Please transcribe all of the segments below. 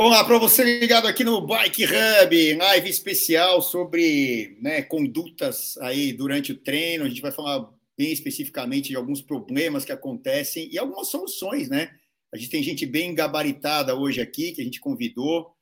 Olá para você ligado aqui no Bike Hub, live especial sobre né, condutas aí durante o treino. A gente vai falar bem especificamente de alguns problemas que acontecem e algumas soluções, né? A gente tem gente bem gabaritada hoje aqui que a gente convidou.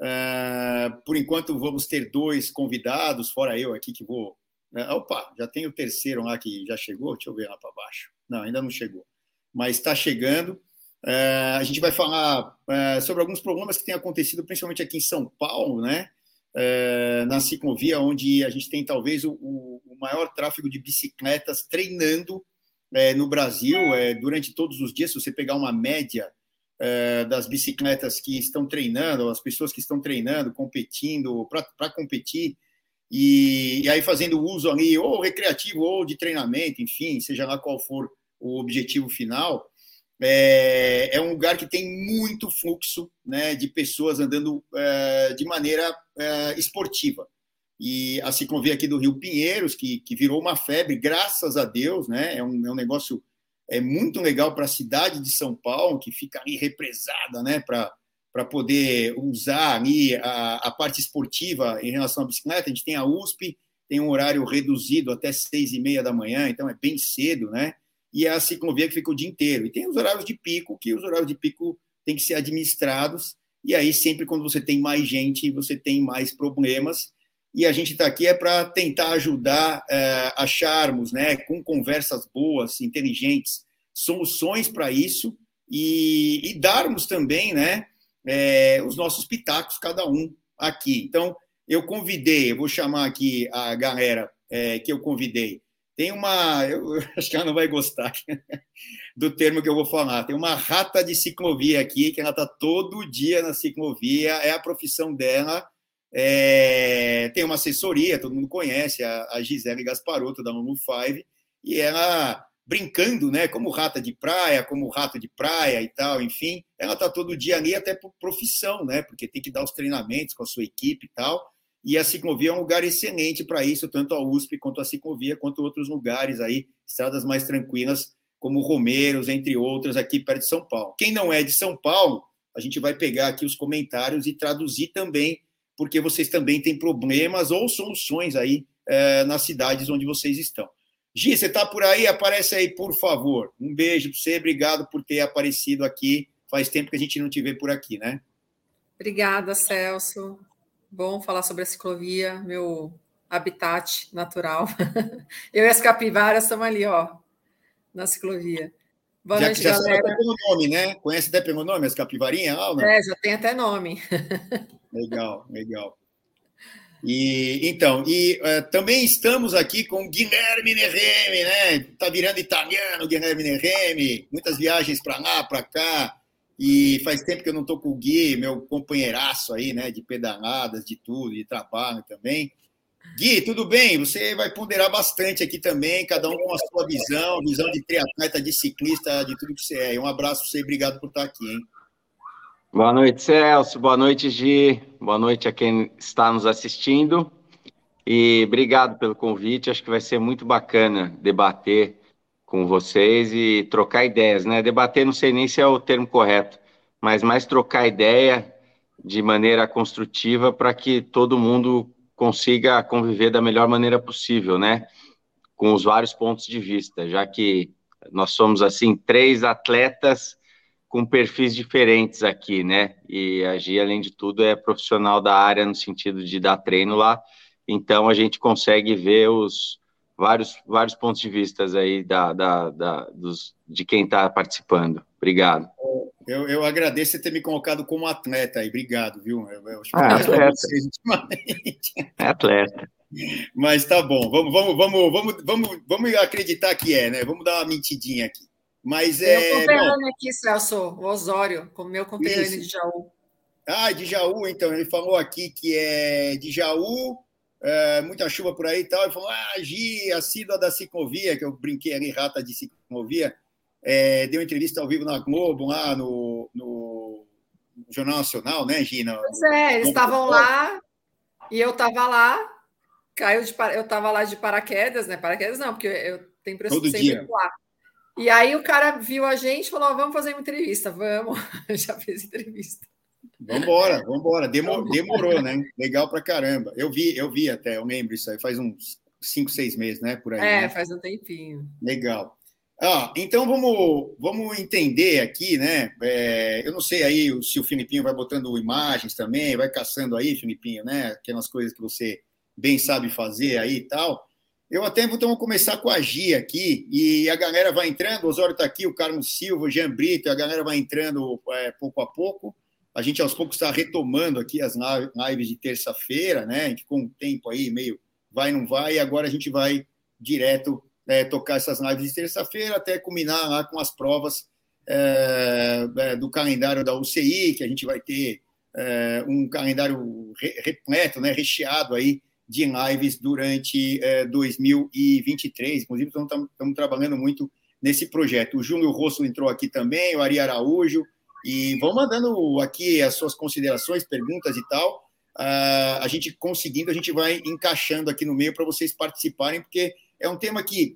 Uh, por enquanto vamos ter dois convidados, fora eu aqui que vou. Uh, opa, já tem o terceiro lá que já chegou. Deixa eu ver lá para baixo. Não, ainda não chegou, mas está chegando. Uh, a gente vai falar uh, sobre alguns problemas que têm acontecido, principalmente aqui em São Paulo, né? Uh, na ciclovia, onde a gente tem talvez o, o maior tráfego de bicicletas treinando no Brasil durante todos os dias. Se você pegar uma média das bicicletas que estão treinando, as pessoas que estão treinando, competindo, para competir, e, e aí fazendo uso ali, ou recreativo, ou de treinamento, enfim, seja lá qual for o objetivo final é, é, um lugar que tem muito fluxo né, de pessoas andando é, de maneira é, esportiva. E a ciclovia aqui do Rio Pinheiros, que, que virou uma febre, graças a Deus, né, é, um, é um negócio é muito legal para a cidade de São Paulo, que fica ali represada né, para poder usar ali a, a parte esportiva em relação à bicicleta. A gente tem a USP, tem um horário reduzido até seis e meia da manhã, então é bem cedo, né? E a ciclovia que fica o dia inteiro. E tem os horários de pico, que os horários de pico têm que ser administrados, e aí sempre quando você tem mais gente, você tem mais problemas, e a gente está aqui é para tentar ajudar, é, acharmos, né, com conversas boas, inteligentes, soluções para isso, e, e, darmos também, né, é, os nossos pitacos, cada um aqui. Então, eu convidei, eu vou chamar aqui a galera é, que eu convidei, tem uma, eu acho que ela não vai gostar do termo que eu vou falar. Tem uma rata de ciclovia aqui, que ela está todo dia na ciclovia, é a profissão dela. É, tem uma assessoria, todo mundo conhece, a, a Gisele Gasparotto, da Lulu Five, e ela brincando, né, como rata de praia, como rato de praia e tal, enfim, ela está todo dia ali até por profissão, né, porque tem que dar os treinamentos com a sua equipe e tal, e a ciclovia é um lugar excelente para isso, tanto a USP quanto a ciclovia, quanto outros lugares aí, estradas mais tranquilas, como Romeiros, entre outras, aqui perto de São Paulo. Quem não é de São Paulo, a gente vai pegar aqui os comentários e traduzir também, porque vocês também têm problemas ou soluções aí é, nas cidades onde vocês estão. Gi, você está por aí? Aparece aí, por favor. Um beijo para você, obrigado por ter aparecido aqui. Faz tempo que a gente não te vê por aqui, né? Obrigada, Celso. Bom falar sobre a ciclovia, meu habitat natural. Eu e as capivaras estamos ali, ó, na ciclovia. Boa já, noite, já galera. Até pelo nome, né? Conhece até pelo nome as capivarinhas? Ah, é, já tem até nome. Legal, legal. E então, e uh, também estamos aqui com Guilherme Nerreme, né? Tá virando italiano, Guilherme Nerreme, muitas viagens para lá, para cá. E faz tempo que eu não estou com o Gui, meu companheiraço aí, né, de pedaladas, de tudo, de trabalho também. Gui, tudo bem? Você vai ponderar bastante aqui também, cada um com a sua visão, visão de triatleta, de ciclista, de tudo que você é. Um abraço para você obrigado por estar aqui, hein? Boa noite, Celso. Boa noite, Gi. Boa noite a quem está nos assistindo. E obrigado pelo convite. Acho que vai ser muito bacana debater com vocês e trocar ideias, né? Debater, não sei nem se é o termo correto, mas mais trocar ideia de maneira construtiva para que todo mundo consiga conviver da melhor maneira possível, né? Com os vários pontos de vista, já que nós somos assim três atletas com perfis diferentes aqui, né? E a Gia, além de tudo, é profissional da área no sentido de dar treino lá, então a gente consegue ver os vários, vários pontos de vista aí da, da, da dos, de quem está participando. Obrigado. Eu, eu agradeço você ter me colocado como atleta aí, obrigado, viu? Eu, eu ah, atleta. É atleta. Mas tá bom, vamos, vamos, vamos, vamos, vamos, vamos acreditar que é, né? Vamos dar uma mentidinha aqui. Mas é. Meu conterrâneo aqui, Celso, o Osório, com meu conterrâneo de Jaú. Ah, de Jaú, então. Ele falou aqui que é de Jaú, é, muita chuva por aí e tal. Ele falou: Ah, Gi, assídua da ciclovia, que eu brinquei ali, rata de ciclovia, é, deu entrevista ao vivo na Globo, lá no, no Jornal Nacional, né, Gina? Pois é, eles estavam lá e eu estava lá, caiu de, eu estava lá de paraquedas, né? Paraquedas não, porque eu tenho impressão de sempre lá. E aí o cara viu a gente e falou: vamos fazer uma entrevista, vamos. Já fez entrevista. Vambora, vambora. Demorou, demorou, né? Legal pra caramba. Eu vi, eu vi até, eu lembro isso aí, faz uns cinco, seis meses, né? Por aí. É, né? faz um tempinho. Legal. Ah, então vamos, vamos entender aqui, né? É, eu não sei aí se o Filipinho vai botando imagens também, vai caçando aí, Filipinho, né? Aquelas coisas que você bem sabe fazer aí e tal. Eu até então vou começar com a Gia aqui, e a galera vai entrando, o Osório está aqui, o Carlos Silva, o Jean Brito, a galera vai entrando é, pouco a pouco. A gente aos poucos está retomando aqui as lives de terça-feira, né? A gente com um tempo aí meio vai, não vai, e agora a gente vai direto é, tocar essas lives de terça-feira até culminar lá com as provas é, do calendário da UCI, que a gente vai ter é, um calendário repleto, né, recheado aí de lives durante 2023. É, Inclusive, estamos trabalhando muito nesse projeto. O Júnior Rosso entrou aqui também, o Ari Araújo, e vão mandando aqui as suas considerações, perguntas e tal. Uh, a gente conseguindo, a gente vai encaixando aqui no meio para vocês participarem, porque é um tema que,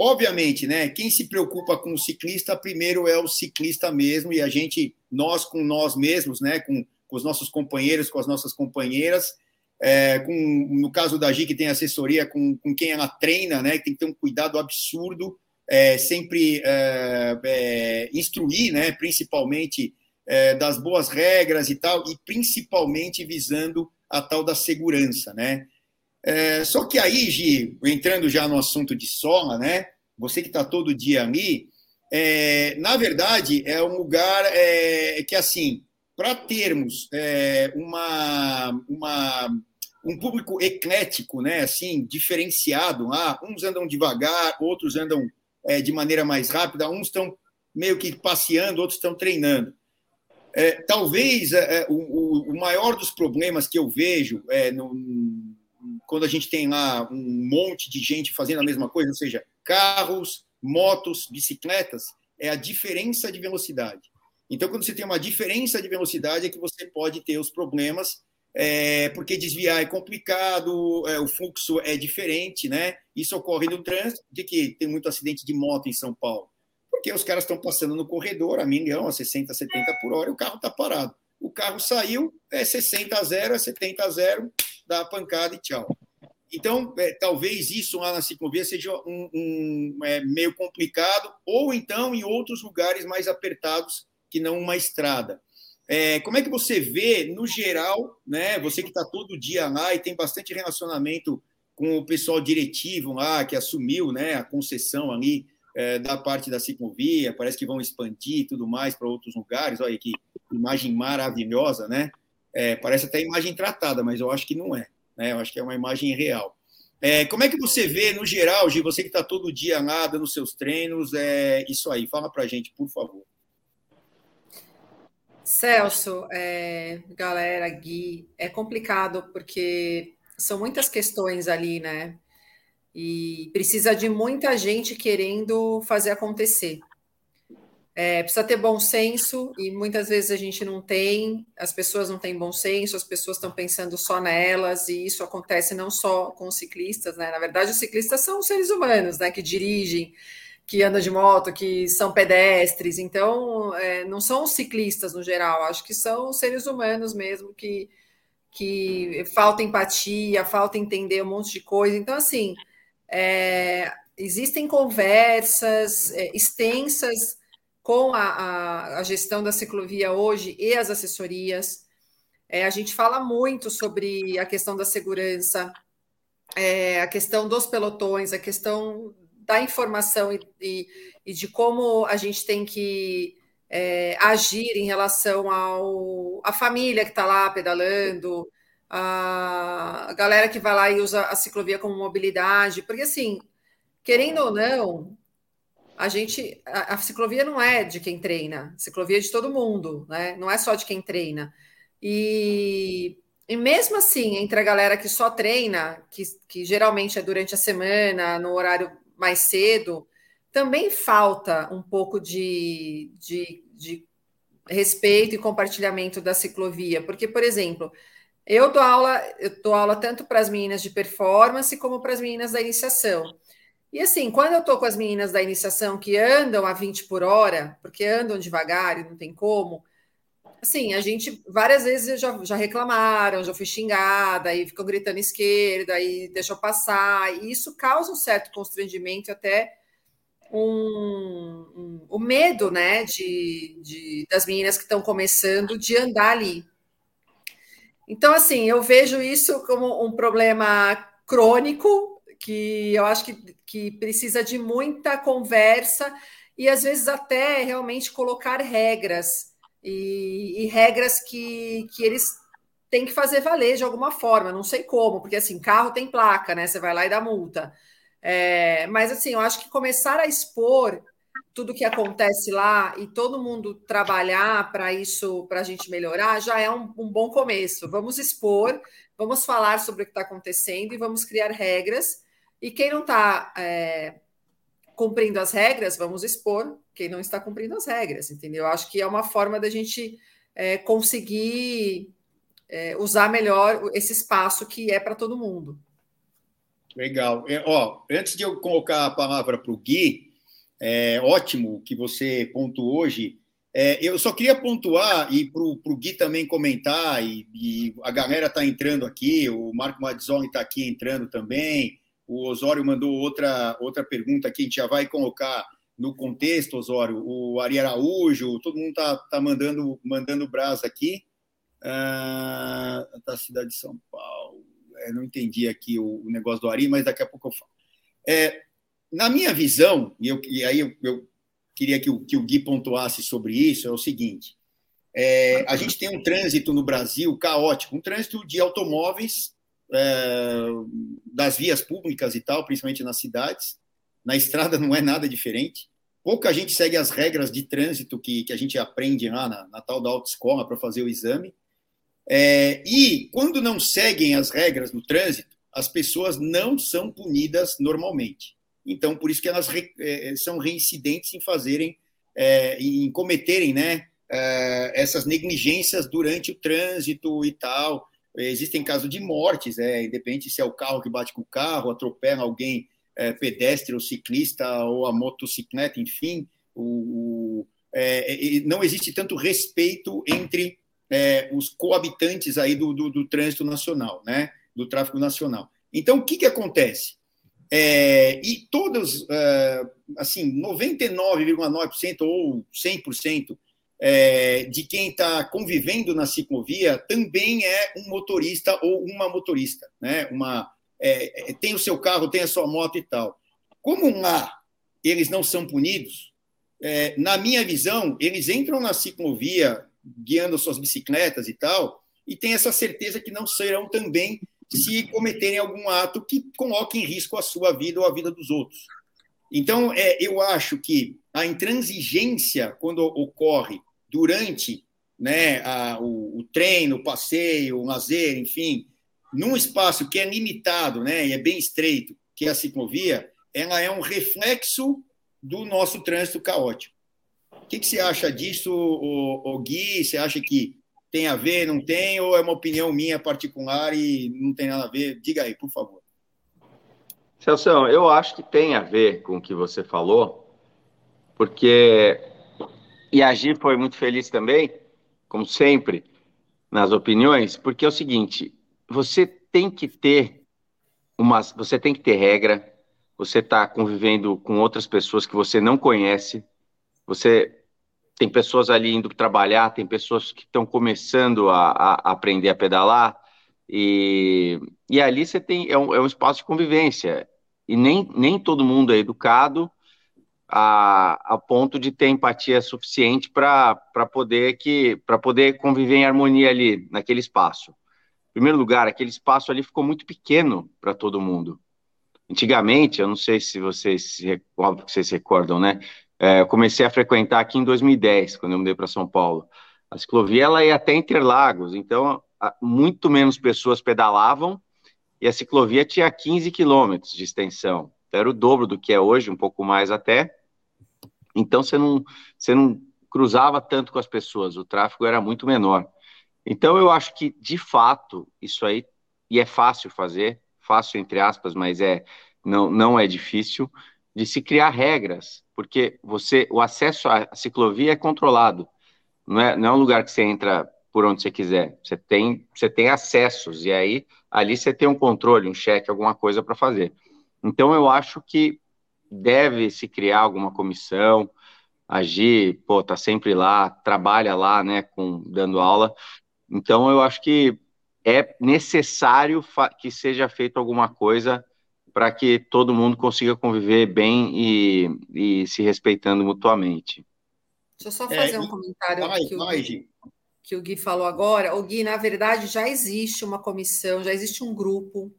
obviamente, né, quem se preocupa com o ciclista, primeiro é o ciclista mesmo, e a gente, nós com nós mesmos, né, com, com os nossos companheiros, com as nossas companheiras, é, com, no caso da Gi, que tem assessoria com, com quem ela treina, né, tem que ter um cuidado absurdo, é, sempre é, é instruir, né, principalmente é, das boas regras e tal, e principalmente visando a tal da segurança, né? É, só que aí, Gi, entrando já no assunto de sola, né? Você que está todo dia ali, na verdade, é um lugar que, assim, para termos uma, uma, um público eclético, né? Assim, diferenciado lá, uns andam devagar, outros andam é, de maneira mais rápida, uns estão meio que passeando, outros estão treinando. É, talvez é, o, o, maior dos problemas que eu vejo é, no, quando a gente tem lá um monte de gente fazendo a mesma coisa, ou seja, carros, motos, bicicletas, é a diferença de velocidade. Então, quando você tem uma diferença de velocidade, é que você pode ter os problemas, é, porque desviar é complicado, é, o fluxo é diferente, né? Isso ocorre no trânsito, de que tem muito acidente de moto em São Paulo, porque os caras estão passando no corredor a milhão, a 60, 70 por hora, e o carro está parado. O carro saiu, é 60 a 0, é 70 a 0, dá a pancada e tchau. Então, é, talvez isso lá na ciclovia seja um, um é, meio complicado, ou então em outros lugares mais apertados que não uma estrada. É, como é que você vê, no geral, né, você que está todo dia lá e tem bastante relacionamento com o pessoal diretivo lá, que assumiu né, a concessão ali é, da parte da ciclovia, parece que vão expandir e tudo mais para outros lugares. Olha que imagem maravilhosa, né? É, parece até imagem tratada, mas eu acho que não é. Né? Eu acho que é uma imagem real. É, como é que você vê, no geral, Gi, você que está todo dia lá dando seus treinos, é, isso aí? Fala para gente, por favor. Celso, é, galera, Gui, é complicado porque são muitas questões ali, né? E precisa de muita gente querendo fazer acontecer. É, precisa ter bom senso e muitas vezes a gente não tem, as pessoas não têm bom senso, as pessoas estão pensando só nelas, e isso acontece não só com os ciclistas, né? Na verdade, os ciclistas são seres humanos, né? Que dirigem, que andam de moto, que são pedestres, então é, não são ciclistas no geral, acho que são seres humanos mesmo que, que falta empatia, falta entender um monte de coisa. Então, assim, é, existem conversas é, extensas com a, a, a, gestão da ciclovia hoje e as assessorias. É, a gente fala muito sobre a questão da segurança, é, a questão dos pelotões, a questão da informação e, e, e de como a gente tem que é, agir em relação ao a família que está lá pedalando, a, a galera que vai lá e usa a ciclovia como mobilidade, porque assim, querendo ou não, a gente, a, a, ciclovia não é de quem treina, ciclovia é de todo mundo, né? Não é só de quem treina. E, e mesmo assim, entre a galera que só treina, que, que geralmente é durante a semana, no horário mais cedo, também falta um pouco de, de, de respeito e compartilhamento da ciclovia. Porque, por exemplo, eu dou aula, eu dou aula tanto para as meninas de performance como para as meninas da iniciação. E assim, quando eu estou com as meninas da iniciação que andam a 20 por hora, porque andam devagar e não tem como, Sim, a gente várias vezes já, já reclamaram, já fui xingada, e ficam gritando esquerda, e deixou passar, e isso causa um certo constrangimento, até um, um, o medo né, de, de das meninas que estão começando de andar ali. Então, assim, eu vejo isso como um problema crônico, que eu acho que, que precisa de muita conversa e às vezes até realmente colocar regras e, e, regras que, que eles têm que fazer valer de alguma forma, não sei como, porque assim, carro tem placa, né? Você vai lá e dá multa. É, mas assim, eu acho que começar a expor tudo que acontece lá e todo mundo trabalhar para isso, para a gente melhorar, já é um, um, bom começo. Vamos expor, vamos falar sobre o que está acontecendo e vamos criar regras. E quem não está é, cumprindo as regras, vamos expor quem não está cumprindo as regras, entendeu? Eu acho que é uma forma da gente é, conseguir é, usar melhor esse espaço que é para todo mundo. Legal. É, ó, antes de eu colocar a palavra para o Gui, é ótimo que você pontuou hoje. É, eu só queria pontuar e para o Gui também comentar, e, e a galera está entrando aqui, o Marco Madzoni está aqui entrando também, o Osório mandou outra, outra pergunta aqui, a gente já vai colocar no contexto, Osório, o Ari Araújo, todo mundo está tá mandando, mandando brasa aqui, ah, da cidade de São Paulo é, não entendi aqui o, o, negócio do Ari, mas daqui a pouco eu falo. É, na minha visão, e, eu, e aí eu, eu, queria que o, que o Gui pontuasse sobre isso, é o seguinte: é, a gente tem um trânsito no Brasil caótico, um trânsito de automóveis é, das vias públicas e tal, principalmente nas cidades. Na estrada não é nada diferente. Pouca gente segue as regras de trânsito que, que a gente aprende lá na, na tal da autoescola para fazer o exame. É, e quando não seguem as regras no trânsito, as pessoas não são punidas normalmente. Então, por isso que elas re, é, são reincidentes em fazerem, é, em cometerem né, é, essas negligências durante o trânsito e tal. Existem casos de mortes, é, independente se é o carro que bate com o carro, atropela alguém, é, pedestre ou ciclista, ou a motocicleta, enfim. O, o é, não existe tanto respeito entre é, os coabitantes aí do, do, do, trânsito nacional, né? do tráfego nacional. Então, o que, que acontece? É, e todos, é, assim, 99,9% ou 100% é, de quem está convivendo na ciclovia também é um motorista ou uma motorista, né? Uma, é, é, tem o seu carro, tem a sua moto e tal. Como lá eles não são punidos, é, na minha visão, eles entram na ciclovia guiando suas bicicletas e tal, e tem essa certeza que não serão também se cometerem algum ato que coloque em risco a sua vida ou a vida dos outros. Então, é, eu acho que a intransigência, quando ocorre durante né, a, o, o, treino, o passeio, o lazer, enfim, num espaço que é limitado né, e é bem estreito, que é a ciclovia, ela é um reflexo do nosso trânsito caótico. O que, que você acha disso, o, o Gui? Você acha que tem a ver, não tem, ou é uma opinião minha particular e não tem nada a ver? Diga aí, por favor. Celso, eu acho que tem a ver com o que você falou, porque e a Gi foi muito feliz também, como sempre, nas opiniões, porque é o seguinte, você tem que ter uma, você tem que ter regra, você está convivendo com outras pessoas que você não conhece, você tem pessoas ali indo trabalhar, tem pessoas que estão começando a, a, aprender a pedalar, e, e ali você tem é um, é um espaço de convivência. E nem, nem todo mundo é educado a, a ponto de ter empatia suficiente para poder que para poder conviver em harmonia ali naquele espaço. Primeiro lugar, aquele espaço ali ficou muito pequeno para todo mundo. Antigamente, eu não sei se vocês, óbvio que vocês se recordam, né? É, eu comecei a frequentar aqui em 2010, quando eu mudei para São Paulo. A ciclovia ela ia até Interlagos, então muito menos pessoas pedalavam e a ciclovia tinha 15 quilômetros de extensão. Era o dobro do que é hoje, um pouco mais até. Então você não, você não cruzava tanto com as pessoas, o tráfego era muito menor. Então eu acho que, de fato, isso aí, e é fácil fazer, fácil entre aspas, mas é não, não é difícil, de se criar regras, porque você o acesso à ciclovia é controlado. não é, não é um lugar que você entra por onde você quiser. Você tem, você tem acessos, e aí ali você tem um controle, um cheque, alguma coisa para fazer. Então eu acho que deve se criar alguma comissão, agir, pô, tá sempre lá, trabalha lá, né, com dando aula. Então eu acho que é necessário que seja feito alguma coisa para que todo mundo consiga conviver bem e, e, se respeitando mutuamente. Deixa eu só fazer é, um comentário vai, que, o, vai, Gui, que o Gui falou agora. O Gui, na verdade, já existe uma comissão, já existe um grupo.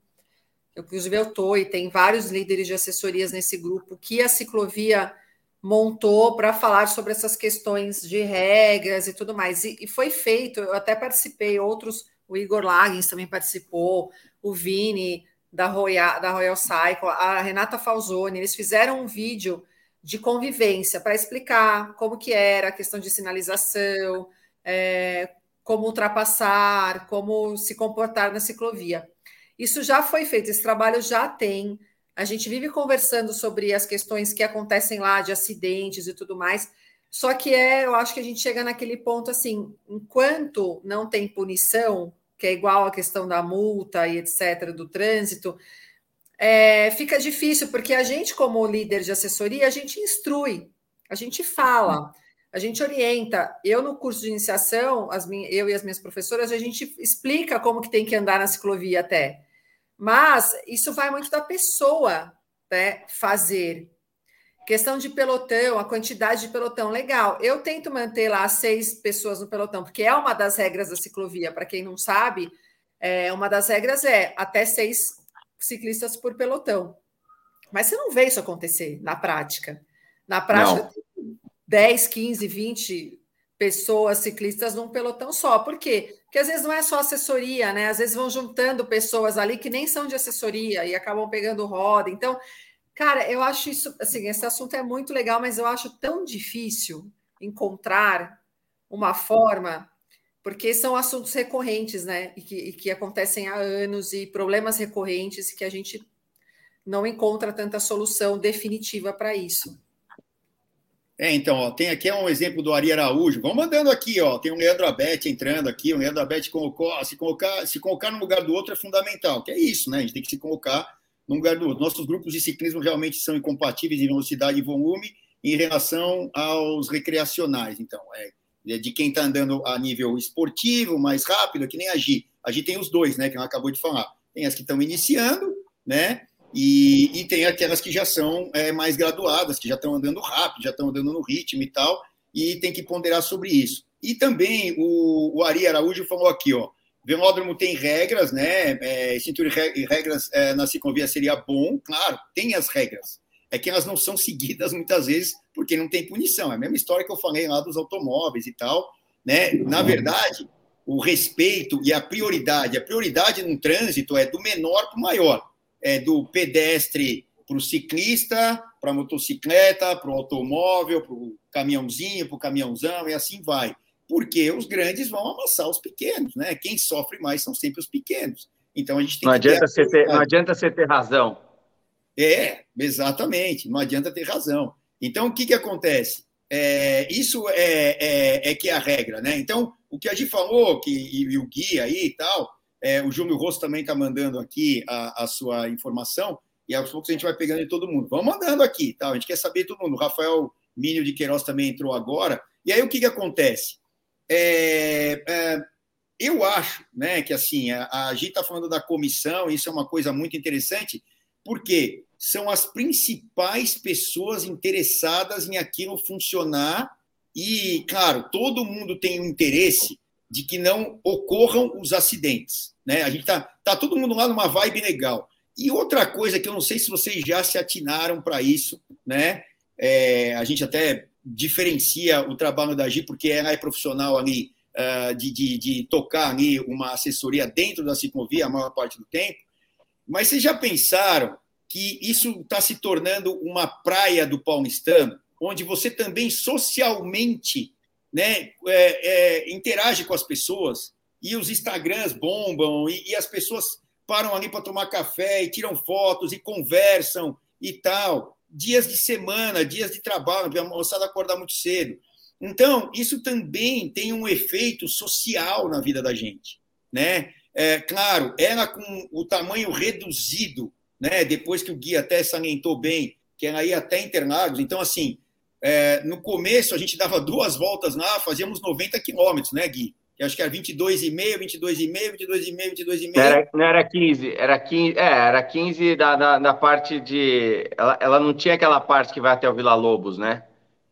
Inclusive, eu estou e tem vários líderes de assessorias nesse grupo que a ciclovia montou para falar sobre essas questões de regras e tudo mais. E, e foi feito, eu até participei, outros o Igor Lagens também participou, o Vini da Royal, da Royal Cycle, a Renata Falzoni, eles fizeram um vídeo de convivência para explicar como que era a questão de sinalização, é, como ultrapassar, como se comportar na ciclovia. Isso já foi feito, esse trabalho já tem. A gente vive conversando sobre as questões que acontecem lá de acidentes e tudo mais. Só que é, eu acho que a gente chega naquele ponto assim, enquanto não tem punição, que é igual a questão da multa e etc., do trânsito, é, fica difícil, porque a gente, como líder de assessoria, a gente instrui, a gente fala, a gente orienta. Eu, no curso de iniciação, as eu e as minhas professoras, a gente explica como que tem que andar na ciclovia até. Mas isso vai muito da pessoa né, fazer. Questão de pelotão, a quantidade de pelotão, legal. Eu tento manter lá seis pessoas no pelotão, porque é uma das regras da ciclovia. Para quem não sabe, é, uma das regras é até seis ciclistas por pelotão. Mas você não vê isso acontecer na prática. Na prática, não. 10, 15, 20 pessoas ciclistas num pelotão só. Por quê? Porque às vezes não é só assessoria, né? Às vezes vão juntando pessoas ali que nem são de assessoria e acabam pegando roda. Então, Cara, eu acho isso, assim, esse assunto é muito legal, mas eu acho tão difícil encontrar uma forma, porque são assuntos recorrentes, né? E que, e que acontecem há anos e problemas recorrentes que a gente não encontra tanta solução definitiva para isso. É, então, ó, tem aqui um exemplo do Ari Araújo. Vamos mandando aqui, ó. Tem o Leandro Abete entrando aqui. O Leandro Abete se colocar, se colocar no lugar do outro é fundamental, que é isso, né? A gente tem que se colocar no lugar do outro. Nossos grupos de ciclismo realmente são incompatíveis em velocidade e volume em relação aos recreacionais. Então, é, é de quem está andando a nível esportivo, mais rápido, é que nem a Gi. A Gi tem os dois, né, que ela acabou de falar. Tem as que estão iniciando, né, e, e, tem aquelas que já são é, mais graduadas, que já estão andando rápido, já estão andando no ritmo e tal, e tem que ponderar sobre isso. E também o, o Ari Araújo falou aqui, ó, Velódromo tem regras, né? É, cintura e regras é, na ciclovia seria bom, claro, tem as regras. É que elas não são seguidas muitas vezes porque não tem punição. É a mesma história que eu falei lá dos automóveis e tal, né? Na verdade, o respeito e a prioridade, a prioridade no trânsito é do menor para o maior, é do pedestre para o ciclista, para a motocicleta, para o automóvel, para o caminhãozinho, para o caminhãozão e assim vai porque os grandes vão amassar os pequenos, né? Quem sofre mais são sempre os pequenos. Então a gente tem não que adianta ter, ter não adianta você ter razão. É, exatamente, não adianta ter razão. Então o que, que acontece? É, isso é, é, é, que é a regra, né? Então, o que a gente falou, que, e, e o guia aí e tal, é, o Júlio Rosso também está mandando aqui a, a, sua informação, e aos poucos a gente vai pegando de todo mundo. Vamos mandando aqui, tá? A gente quer saber de todo mundo. O Rafael Mínio de Queiroz também entrou agora. E aí o que, que acontece? É, é, eu acho né, que assim, a, a gente está falando da comissão, isso é uma coisa muito interessante, porque são as principais pessoas interessadas em aquilo funcionar, e, claro, todo mundo tem um interesse de que não ocorram os acidentes. Né? A gente está tá todo mundo lá numa vibe legal. E outra coisa que eu não sei se vocês já se atinaram para isso, né? É, a gente até diferencia o trabalho da Gi, porque ela é profissional ali uh, de, de, de, tocar ali uma assessoria dentro da ciclovia a maior parte do tempo. Mas vocês já pensaram que isso está se tornando uma praia do paulistano, onde você também socialmente né, é, é, interage com as pessoas e os Instagrams bombam e, e as pessoas param ali para tomar café e tiram fotos e conversam e tal dias de semana, dias de trabalho, a moçada acordar muito cedo. Então, isso também tem um efeito social na vida da gente. Né? É, claro, era com o tamanho reduzido, né? depois que o Gui até salientou bem, que era aí até Interlagos. Então, assim, é, no começo a gente dava duas voltas lá, fazíamos 90 quilômetros, né, Gui? Que acho que era 22,5, 22,5, 22,5, 22,5. Não era, não era 15, era 15, é, era 15 da, da, da parte de. Ela, ela não tinha aquela parte que vai até o Vila Lobos, né?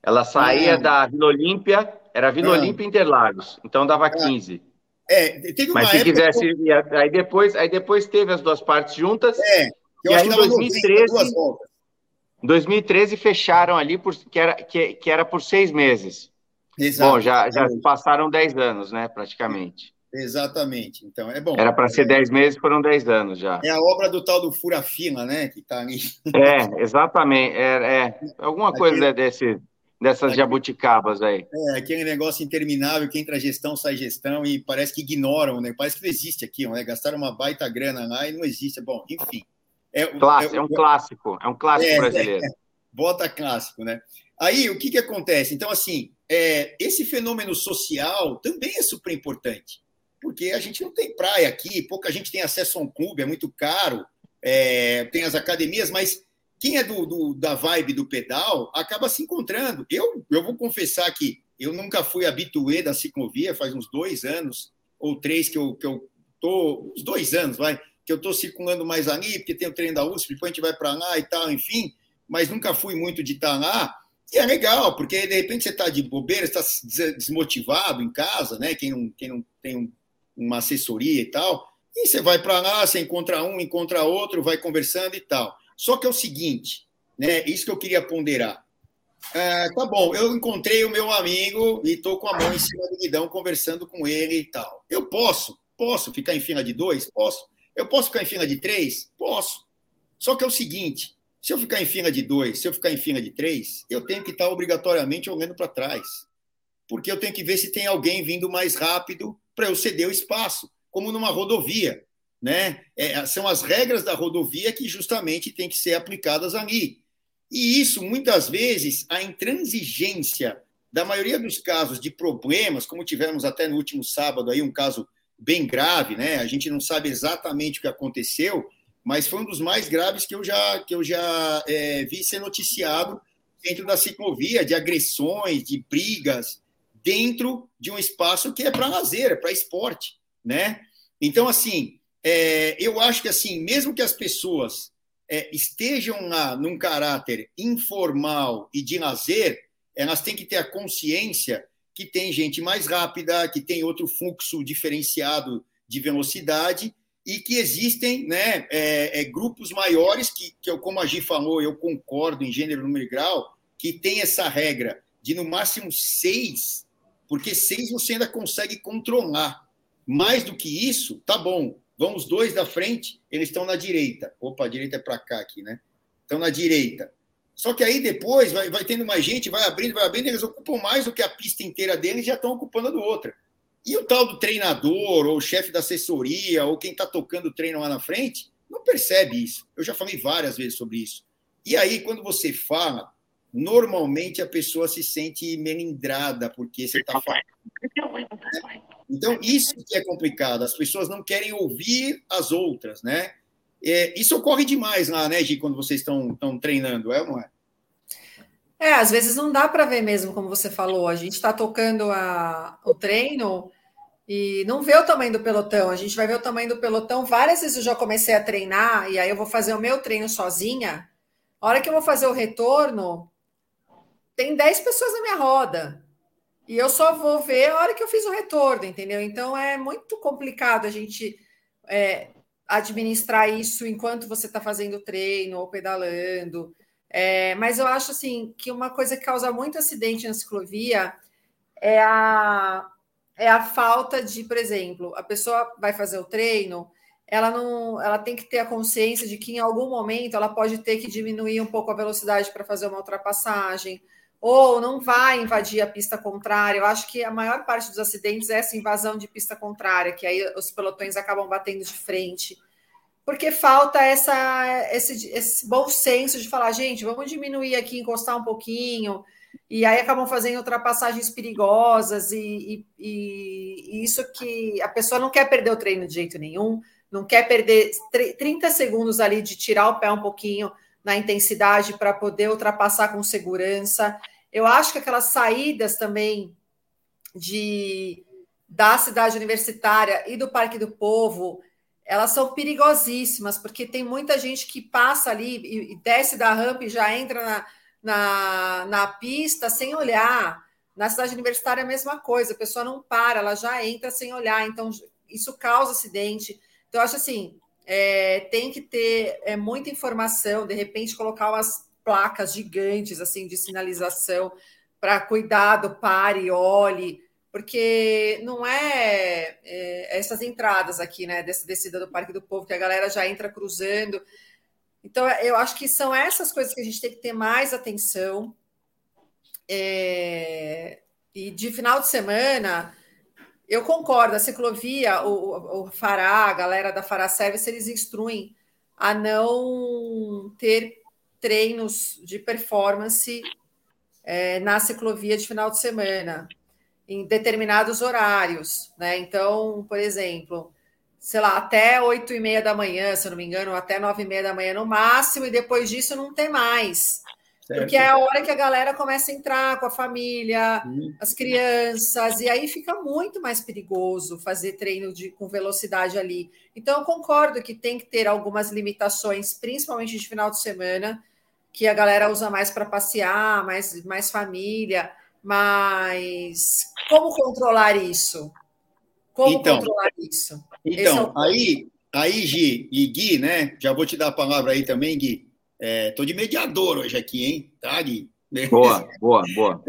Ela saía ah. da Vila Olímpia, era Vila ah. Olímpia Interlagos, então dava 15. Ah. É, teve uma Mas se quisesse, que... aí, depois, aí depois teve as duas partes juntas. É, eu e aí em 2013. 2013 fecharam ali, por, que, era, que, que era por seis meses. Exato. Bom, já, já passaram dez anos, né, praticamente. Exatamente. Então, é bom. Era para ser dez meses, foram dez anos já. É a obra do tal do Fura Fina, né, que está ali. É, exatamente. É, é alguma coisa aquele, desse, dessas aquele, jabuticabas aí. É, aquele negócio interminável que entra gestão, sai gestão e parece que ignoram, né? Parece que não existe aqui, né? Gastaram uma baita grana lá e não existe. Bom, enfim. É, Clássico, é, é um clássico, é um clássico é, brasileiro. É, bota clássico, né? Aí, o que, que acontece? Então, assim, é, esse fenômeno social também é super importante, porque a gente não tem praia aqui, pouca gente tem acesso a um clube, é muito caro, é, tem as academias, mas quem é do, do, da vibe do pedal acaba se encontrando. Eu, eu vou confessar que eu nunca fui habituê da ciclovia, faz uns dois anos ou três que eu, que eu tô, uns dois anos, vai, que eu estou circulando mais ali, porque tem o treino da USP, depois a gente vai para lá e tal, enfim, mas nunca fui muito de estar tá lá. E é legal, porque de repente você está de bobeira, está desmotivado em casa, né? Quem não, quem não tem um, uma assessoria e tal, e você vai para lá, você encontra um, encontra outro, vai conversando e tal. Só que é o seguinte, né? Isso que eu queria ponderar. Ah, tá bom, eu encontrei o meu amigo e estou com a mão em cima do guidão conversando com ele e tal. Eu posso? Posso ficar em fila de dois? Posso. Eu posso ficar em fila de três? Posso. Só que é o seguinte: se eu ficar em fila de dois, se eu ficar em fila de três, eu tenho que estar obrigatoriamente olhando para trás. Porque eu tenho que ver se tem alguém vindo mais rápido para eu ceder o espaço, como numa rodovia. Né? É, são as regras da rodovia que justamente têm que ser aplicadas ali. E isso, muitas vezes, a intransigência da maioria dos casos de problemas, como tivemos até no último sábado aí, um caso bem grave, né? A gente não sabe exatamente o que aconteceu, mas foi um dos mais graves que eu já, que eu já é, vi ser noticiado dentro da ciclovia, de agressões, de brigas, dentro de um espaço que é para lazer, é para esporte, né? Então, assim, é, eu acho que, assim, mesmo que as pessoas é, estejam lá num caráter informal e de lazer, elas têm que ter a consciência que tem gente mais rápida, que tem outro fluxo diferenciado de velocidade e que existem né, é, é, grupos maiores que, que eu, como a Gi falou, eu concordo em gênero, número e grau, que tem essa regra de no máximo seis, porque seis você ainda consegue controlar. Mais do que isso, tá bom. Vamos dois da frente, eles estão na direita. Opa, a direita é para cá aqui, né? Estão na direita. Só que aí depois vai, vai tendo mais gente, vai abrindo, vai abrindo, eles ocupam mais do que a pista inteira deles e já estão ocupando a do outra. E o tal do treinador, ou chefe da assessoria, ou quem está tocando o treino lá na frente, não percebe isso. Eu já falei várias vezes sobre isso. E aí, quando você fala, normalmente a pessoa se sente melindrada, porque você está falando. Então, isso que é complicado. As pessoas não querem ouvir as outras, né? É, isso ocorre demais lá, né, Gi, quando vocês estão treinando, é ou não é? É, às vezes não dá para ver mesmo, como você falou. A gente está tocando a, o treino e não vê o tamanho do pelotão. A gente vai ver o tamanho do pelotão. Várias vezes eu já comecei a treinar e aí eu vou fazer o meu treino sozinha. A hora que eu vou fazer o retorno, tem 10 pessoas na minha roda. E eu só vou ver a hora que eu fiz o retorno, entendeu? Então é muito complicado a gente é, administrar isso enquanto você está fazendo treino ou pedalando. É, mas eu acho assim que uma coisa que causa muito acidente na ciclovia é a, é a falta de, por exemplo, a pessoa vai fazer o treino, ela não, ela tem que ter a consciência de que em algum momento ela pode ter que diminuir um pouco a velocidade para fazer uma ultrapassagem, ou não vai invadir a pista contrária. Eu acho que a maior parte dos acidentes é essa invasão de pista contrária, que aí os pelotões acabam batendo de frente. Porque falta essa, esse, esse bom senso de falar, gente, vamos diminuir aqui, encostar um pouquinho. e aí acabam fazendo ultrapassagens perigosas, e, e, e, isso que a pessoa não quer perder o treino de jeito nenhum, não quer perder 30 segundos ali de tirar o pé um pouquinho na intensidade para poder ultrapassar com segurança. Eu acho que aquelas saídas também de da cidade universitária e do Parque do Povo, elas são perigosíssimas, porque tem muita gente que passa ali e, desce da rampa e já entra na, na, na pista sem olhar. Na cidade universitária é a mesma coisa, a pessoa não para, ela já entra sem olhar, então isso causa acidente. Então, eu acho assim, é, tem que ter é, muita informação, de repente colocar umas placas gigantes assim de sinalização para cuidado, pare, olhe, porque não é, é, essas entradas aqui, né, dessa descida do Parque do Povo, que a galera já entra cruzando. Então, eu acho que são essas coisas que a gente tem que ter mais atenção. É, e de final de semana, eu concordo, a ciclovia, o, o Fará, a galera da Fará Service, eles instruem a não ter treinos de performance é, na ciclovia de final de semana em determinados horários, né? Então, por exemplo, sei lá, até oito e meia da manhã, se eu não me engano, até nove e meia da manhã no máximo, e depois disso não tem mais. Certo. Porque é a hora que a galera começa a entrar com a família, as crianças, e aí fica muito mais perigoso fazer treino de, com velocidade ali. Então, eu concordo que tem que ter algumas limitações, principalmente de final de semana, que a galera usa mais para passear, mais, mais família. Mas como controlar isso? Como então, controlar isso? Então, é o... aí, aí, Gi e Gui, né? Já vou te dar a palavra aí também, Gui. Estou é, de mediador hoje aqui, hein? Tá, Gui? Boa, boa, boa.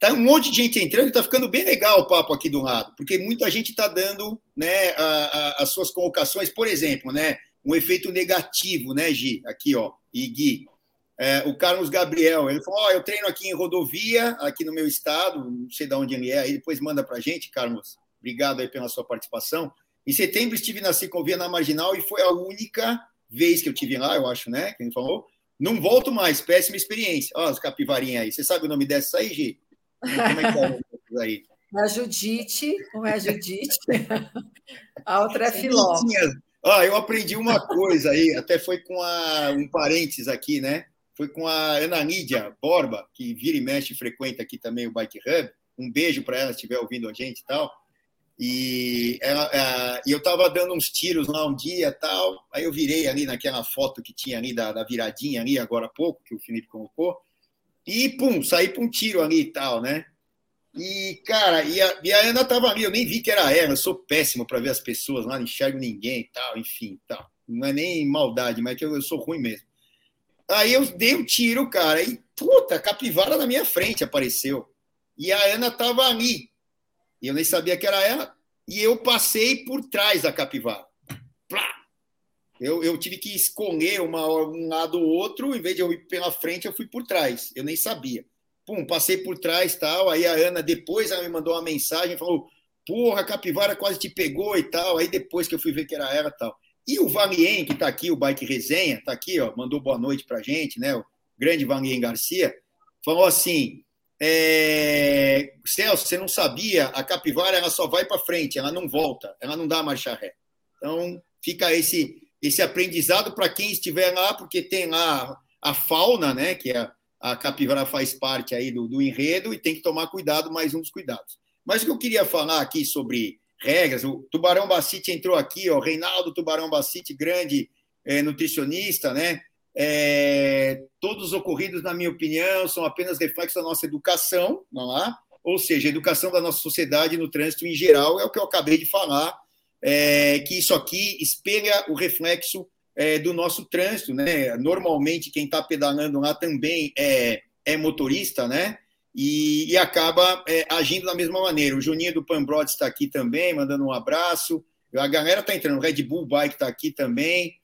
tá um monte de gente entrando e tá ficando bem legal o papo aqui do lado, porque muita gente está dando né, a, a, as suas colocações, por exemplo, né? Um efeito negativo, né, Gi? Aqui, ó, e Gui. É, o Carlos Gabriel, ele falou: oh, eu treino aqui em rodovia, aqui no meu estado, não sei de onde ele é, aí depois manda para a gente, Carlos. Obrigado aí pela sua participação. Em setembro estive na ciclovia na Marginal e foi a única vez que eu tive lá, eu acho, né? Que ele falou. Não volto mais, péssima experiência. Ó, as capivarinhas aí. Você sabe o nome dessa aí, Gi? Como é que é o aí? A Judite, não é a Judite? A outra é Filó. Ah, eu aprendi uma coisa aí, até foi com a, um parênteses aqui, né? foi com a Ana Nídia Borba, que vira e mexe frequenta aqui também o Bike Hub. Um beijo para ela, se estiver ouvindo a gente e tal. E, ela, eu estava dando uns tiros lá um dia tal. Aí eu virei ali naquela foto que tinha ali da, da viradinha ali agora há pouco, que o Felipe colocou. E pum, saí para um tiro ali e tal, né? E, cara, e a, e a Ana estava ali, eu nem vi que era ela, eu sou péssimo para ver as pessoas lá, não enxergo ninguém e tal, enfim, tal. Não é nem maldade, mas é que eu, eu sou ruim mesmo. Aí eu dei um tiro, cara, e puta, capivara na minha frente apareceu. E a Ana tava ali. E eu nem sabia que era ela. E eu passei por trás da capivara. Plá! Eu, eu tive que escolher uma, um lado ou outro, em vez de eu ir pela frente, eu fui por trás. Eu nem sabia. Pum, passei por trás tal. Aí a Ana, depois, ela me mandou uma mensagem, falou: Porra, a capivara quase te pegou e tal. Aí depois que eu fui ver que era ela tal. E o Vanien, que está aqui, o Bike Resenha, está aqui, ó, mandou boa noite para gente, né? O grande Vanien Garcia, falou assim: é... Celso, você não sabia, a capivara ela só vai para frente, ela não volta, ela não dá marcha ré. Então, fica esse, esse aprendizado para quem estiver lá, porque tem lá a fauna, né? Que a, a capivara faz parte aí do, do enredo e tem que tomar cuidado, mais dos cuidados. Mas o que eu queria falar aqui sobre regras. O Tubarão Bacite entrou aqui, ó, Reinaldo Tubarão Bacite, grande é, nutricionista, né? É, todos os ocorridos, na minha opinião, são apenas reflexo da nossa educação, não é? ou seja, a educação da nossa sociedade no trânsito em geral, é o que eu acabei de falar, é, que isso aqui espelha o reflexo é, do nosso trânsito. Né? Normalmente, quem está pedalando lá também é, é motorista, né? e, e acaba é, agindo da mesma maneira. O Juninho do Pambrod está aqui também, mandando um abraço. A galera está entrando, o Red Bull Bike está aqui também.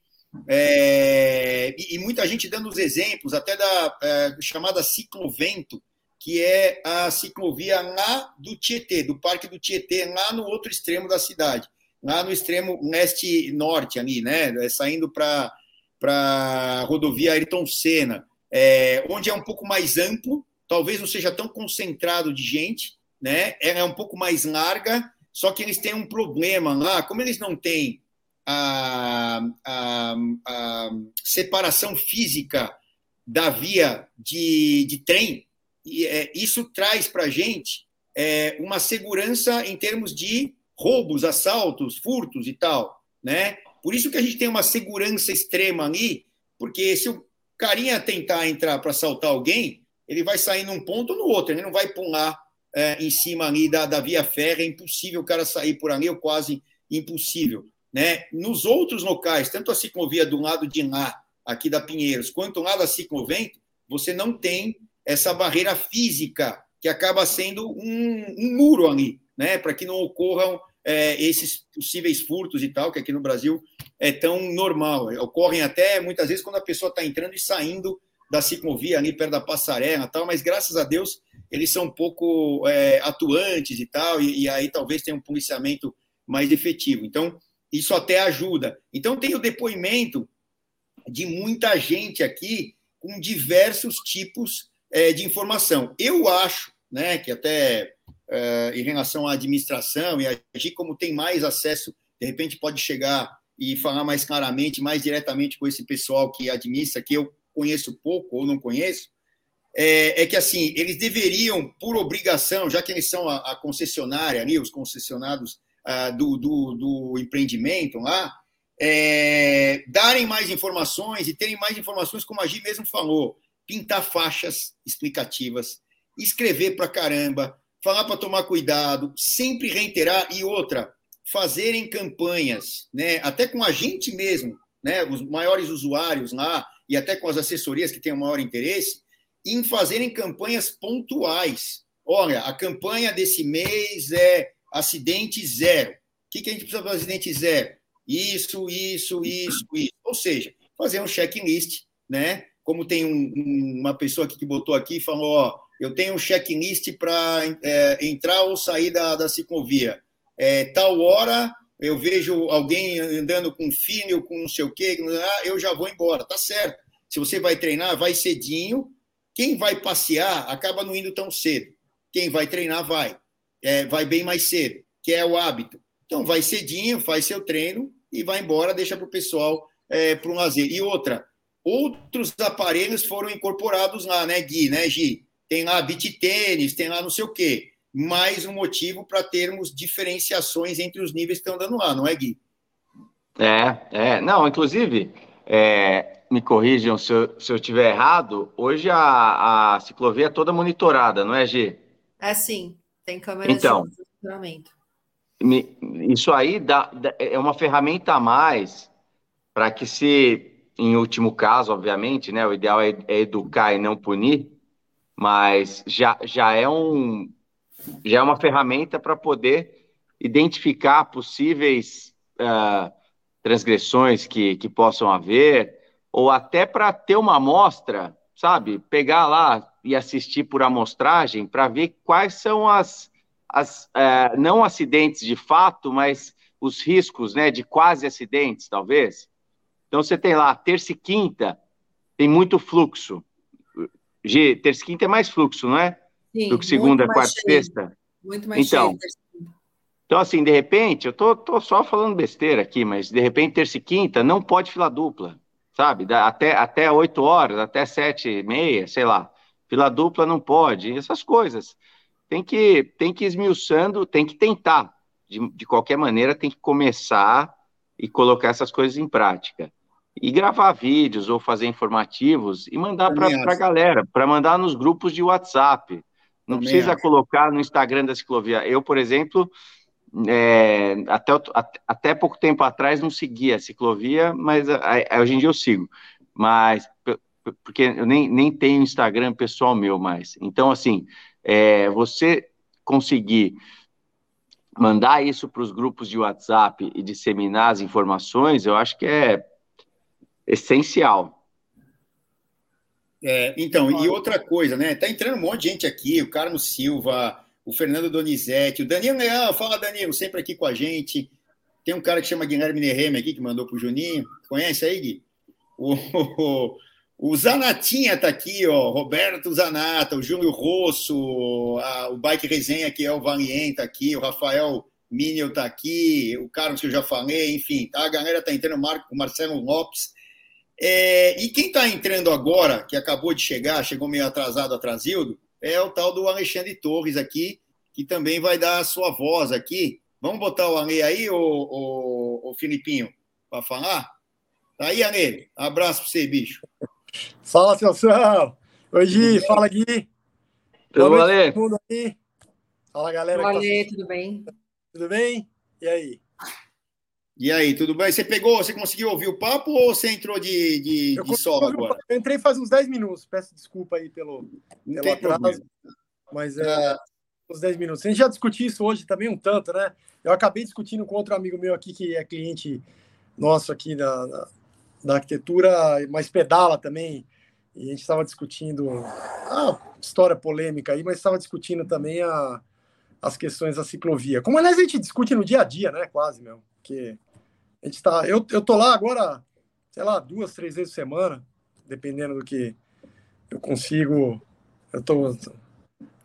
É, e, e, muita gente dando os exemplos, até da é, chamada ciclovento, que é a ciclovia lá do Tietê, do Parque do Tietê, lá no outro extremo da cidade, lá no extremo leste-norte, ali, né? É, saindo para a rodovia Ayrton Senna, é, onde é um pouco mais amplo, talvez não seja tão concentrado de gente, né? Ela é um pouco mais larga, só que eles têm um problema lá, como eles não têm a, a, a separação física da via de, de trem, e, é, isso traz para a gente é, uma segurança em termos de roubos, assaltos, furtos e tal, né? Por isso que a gente tem uma segurança extrema ali, porque se o carinha tentar entrar para assaltar alguém, ele vai sair num ponto ou no outro, ele não vai pular é, em cima ali da, da via férrea, é impossível o cara sair por ali, ou quase impossível. Né? Nos outros locais, tanto a ciclovia do lado de lá, aqui da Pinheiros, quanto lá da ciclovento, você não tem essa barreira física que acaba sendo um, um muro ali, né? para que não ocorram é, esses possíveis furtos e tal, que aqui no Brasil é tão normal. Ocorrem até muitas vezes quando a pessoa está entrando e saindo da ciclovia ali perto da passarela tal, mas graças a Deus eles são um pouco é, atuantes e tal, e, e, aí talvez tenha um policiamento mais efetivo. Então, isso até ajuda. Então, tem o depoimento de muita gente aqui com diversos tipos é, de informação. Eu acho né, que até é, em relação à administração e agir como tem mais acesso, de repente pode chegar e falar mais claramente, mais diretamente com esse pessoal que administra, que eu conheço pouco ou não conheço, é, é, que assim eles deveriam, por obrigação, já que eles são a, a concessionária ali, os concessionados ah, do, do, do, empreendimento lá, é, darem mais informações e terem mais informações, como a Gi mesmo falou, pintar faixas explicativas, escrever para caramba, falar para tomar cuidado, sempre reiterar e outra, fazerem campanhas, né, até com a gente mesmo, né, os maiores usuários lá, e até com as assessorias que têm o maior interesse, em fazerem campanhas pontuais. Olha, a campanha desse mês é acidente zero. O que, que a gente precisa para acidente zero? Isso, isso, isso, isso. Ou seja, fazer um checklist, né? Como tem um, uma pessoa aqui que botou aqui e falou, ó, eu tenho um checklist para é, entrar ou sair da, da ciclovia. É, tal hora eu vejo alguém andando com filho, com não sei o quê, ah, eu já vou embora, tá certo. Se você vai treinar, vai cedinho. Quem vai passear acaba não indo tão cedo. Quem vai treinar, vai. É, vai bem mais cedo, que é o hábito. Então, vai cedinho, faz seu treino e vai embora, deixa para o pessoal é, para um lazer. E outra, outros aparelhos foram incorporados lá, né, Gui, né, Gi? Tem lá beat tênis, tem lá não sei o quê mais um motivo para termos diferenciações entre os níveis que estão dando lá, não é, Gui? É, é. Não, inclusive, é, me corrijam se eu, se eu tiver errado, hoje a, a ciclovia é toda monitorada, não é, Gi? É sim, tem câmeras então, de monitoramento. Isso aí dá, é uma ferramenta a mais para que se, em último caso, obviamente, né, o ideal é, é educar e não punir, mas já, já é um, já é uma ferramenta para poder identificar possíveis uh, transgressões que, que possam haver, ou até para ter uma amostra, sabe? Pegar lá e assistir por amostragem para ver quais são as, as uh, não acidentes de fato, mas os riscos né, de quase acidentes, talvez. Então você tem lá terça e quinta, tem muito fluxo. G, terça e quinta é mais fluxo, não é? Sim, do que segunda, quarta e sexta? Muito mais então, cheio. Então, assim, de repente, eu tô, tô só falando besteira aqui, mas de repente, terça e quinta, não pode fila dupla, sabe? Até, até 8 horas, até 7 e meia, sei lá. Fila dupla não pode, essas coisas. Tem que, tem que esmiuçando, tem que tentar. De, de qualquer maneira, tem que começar e colocar essas coisas em prática e gravar vídeos ou fazer informativos e mandar para a galera, para mandar nos grupos de WhatsApp. Não Também precisa acho. colocar no Instagram da ciclovia. Eu, por exemplo, é, até, até pouco tempo atrás não seguia a ciclovia, mas hoje em dia eu sigo. Mas porque eu nem, nem tenho Instagram pessoal meu mais. Então, assim, é, você conseguir mandar isso para os grupos de WhatsApp e disseminar as informações, eu acho que é essencial. É, então, e outra coisa, né? Tá entrando um monte de gente aqui, o Carlos Silva, o Fernando Donizete, o Danilo Leão, fala Danilo, sempre aqui com a gente. Tem um cara que chama Guilherme Nereme aqui, que mandou pro Juninho. Conhece aí, Gui? O, o, O Zanatinha está aqui, ó, Roberto Zanata, o Júlio Rosso, a, o Bike Resenha, que é o Valien, está aqui, o Rafael Minio está aqui, o Carlos que eu já falei, enfim, tá? a galera está entrando, o Marcelo Lopes. É, e quem está entrando agora, que acabou de chegar, chegou meio atrasado, atrasildo, é o tal do Alexandre Torres aqui, que também vai dar a sua voz aqui. Vamos botar o Ale aí, o, o, o Filipinho, para falar? Tá aí, Ale. Abraço para você, bicho. Fala, Celção. Oi, Gi. Fala, Gui. Tudo bem? Tudo aí. Fala, galera. Tá... Tudo bem? Tudo bem? E aí? E aí, tudo bem? Você pegou, você conseguiu ouvir o papo ou você entrou de, de, eu de solo agora? Eu entrei faz uns 10 minutos, peço desculpa aí pelo, Não pelo atraso. Problema. Mas é, uns 10 minutos. A gente já discutiu isso hoje também um tanto, né? Eu acabei discutindo com outro amigo meu aqui, que é cliente nosso aqui da, da, da arquitetura, mas pedala também. E a gente estava discutindo a história polêmica aí, mas estava discutindo também a, as questões da ciclovia. Como aliás a gente discute no dia a dia, né? Quase mesmo. Porque a gente tá. Eu, eu tô lá agora, sei lá, duas, três vezes por semana, dependendo do que eu consigo. Eu tô,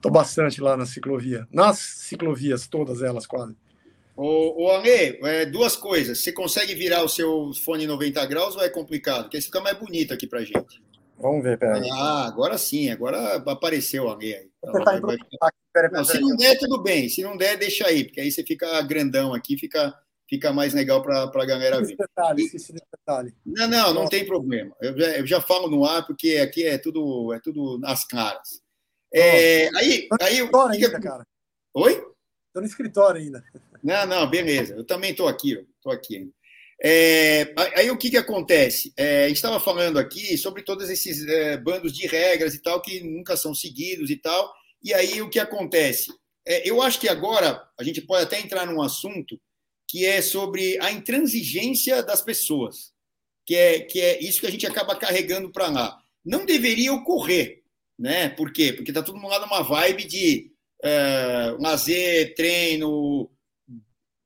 tô bastante lá na ciclovia. Nas ciclovias, todas elas quase. O, o Ale, é, duas coisas. Você consegue virar o seu fone 90 graus ou é complicado? Porque esse fica mais bonito aqui pra gente. Vamos ver, peraí. Ah, agora sim, agora apareceu o Ale aí. Vai, vai... Não, se não der, tudo bem. Se não der, deixa aí, porque aí você fica grandão aqui, fica fica mais legal para a galera ver. Detalhe, e... detalhe. Não, não, não tem problema. Eu já, eu já, falo no ar, porque aqui é tudo, é tudo nas caras. É, aí, aí, que ainda, cara. Oi? Estou no escritório ainda. Não, não, beleza. Eu também estou aqui, estou aqui. É, aí o que, que acontece? É, a gente estava falando aqui sobre todos esses é, bandos de regras e tal que nunca são seguidos e tal. E aí o que acontece? É, eu acho que agora a gente pode até entrar num assunto que é sobre a intransigência das pessoas, que é, que é isso que a gente acaba carregando para lá. Não deveria ocorrer, né? Por quê? Porque está todo mundo lá numa vibe de é, lazer, treino,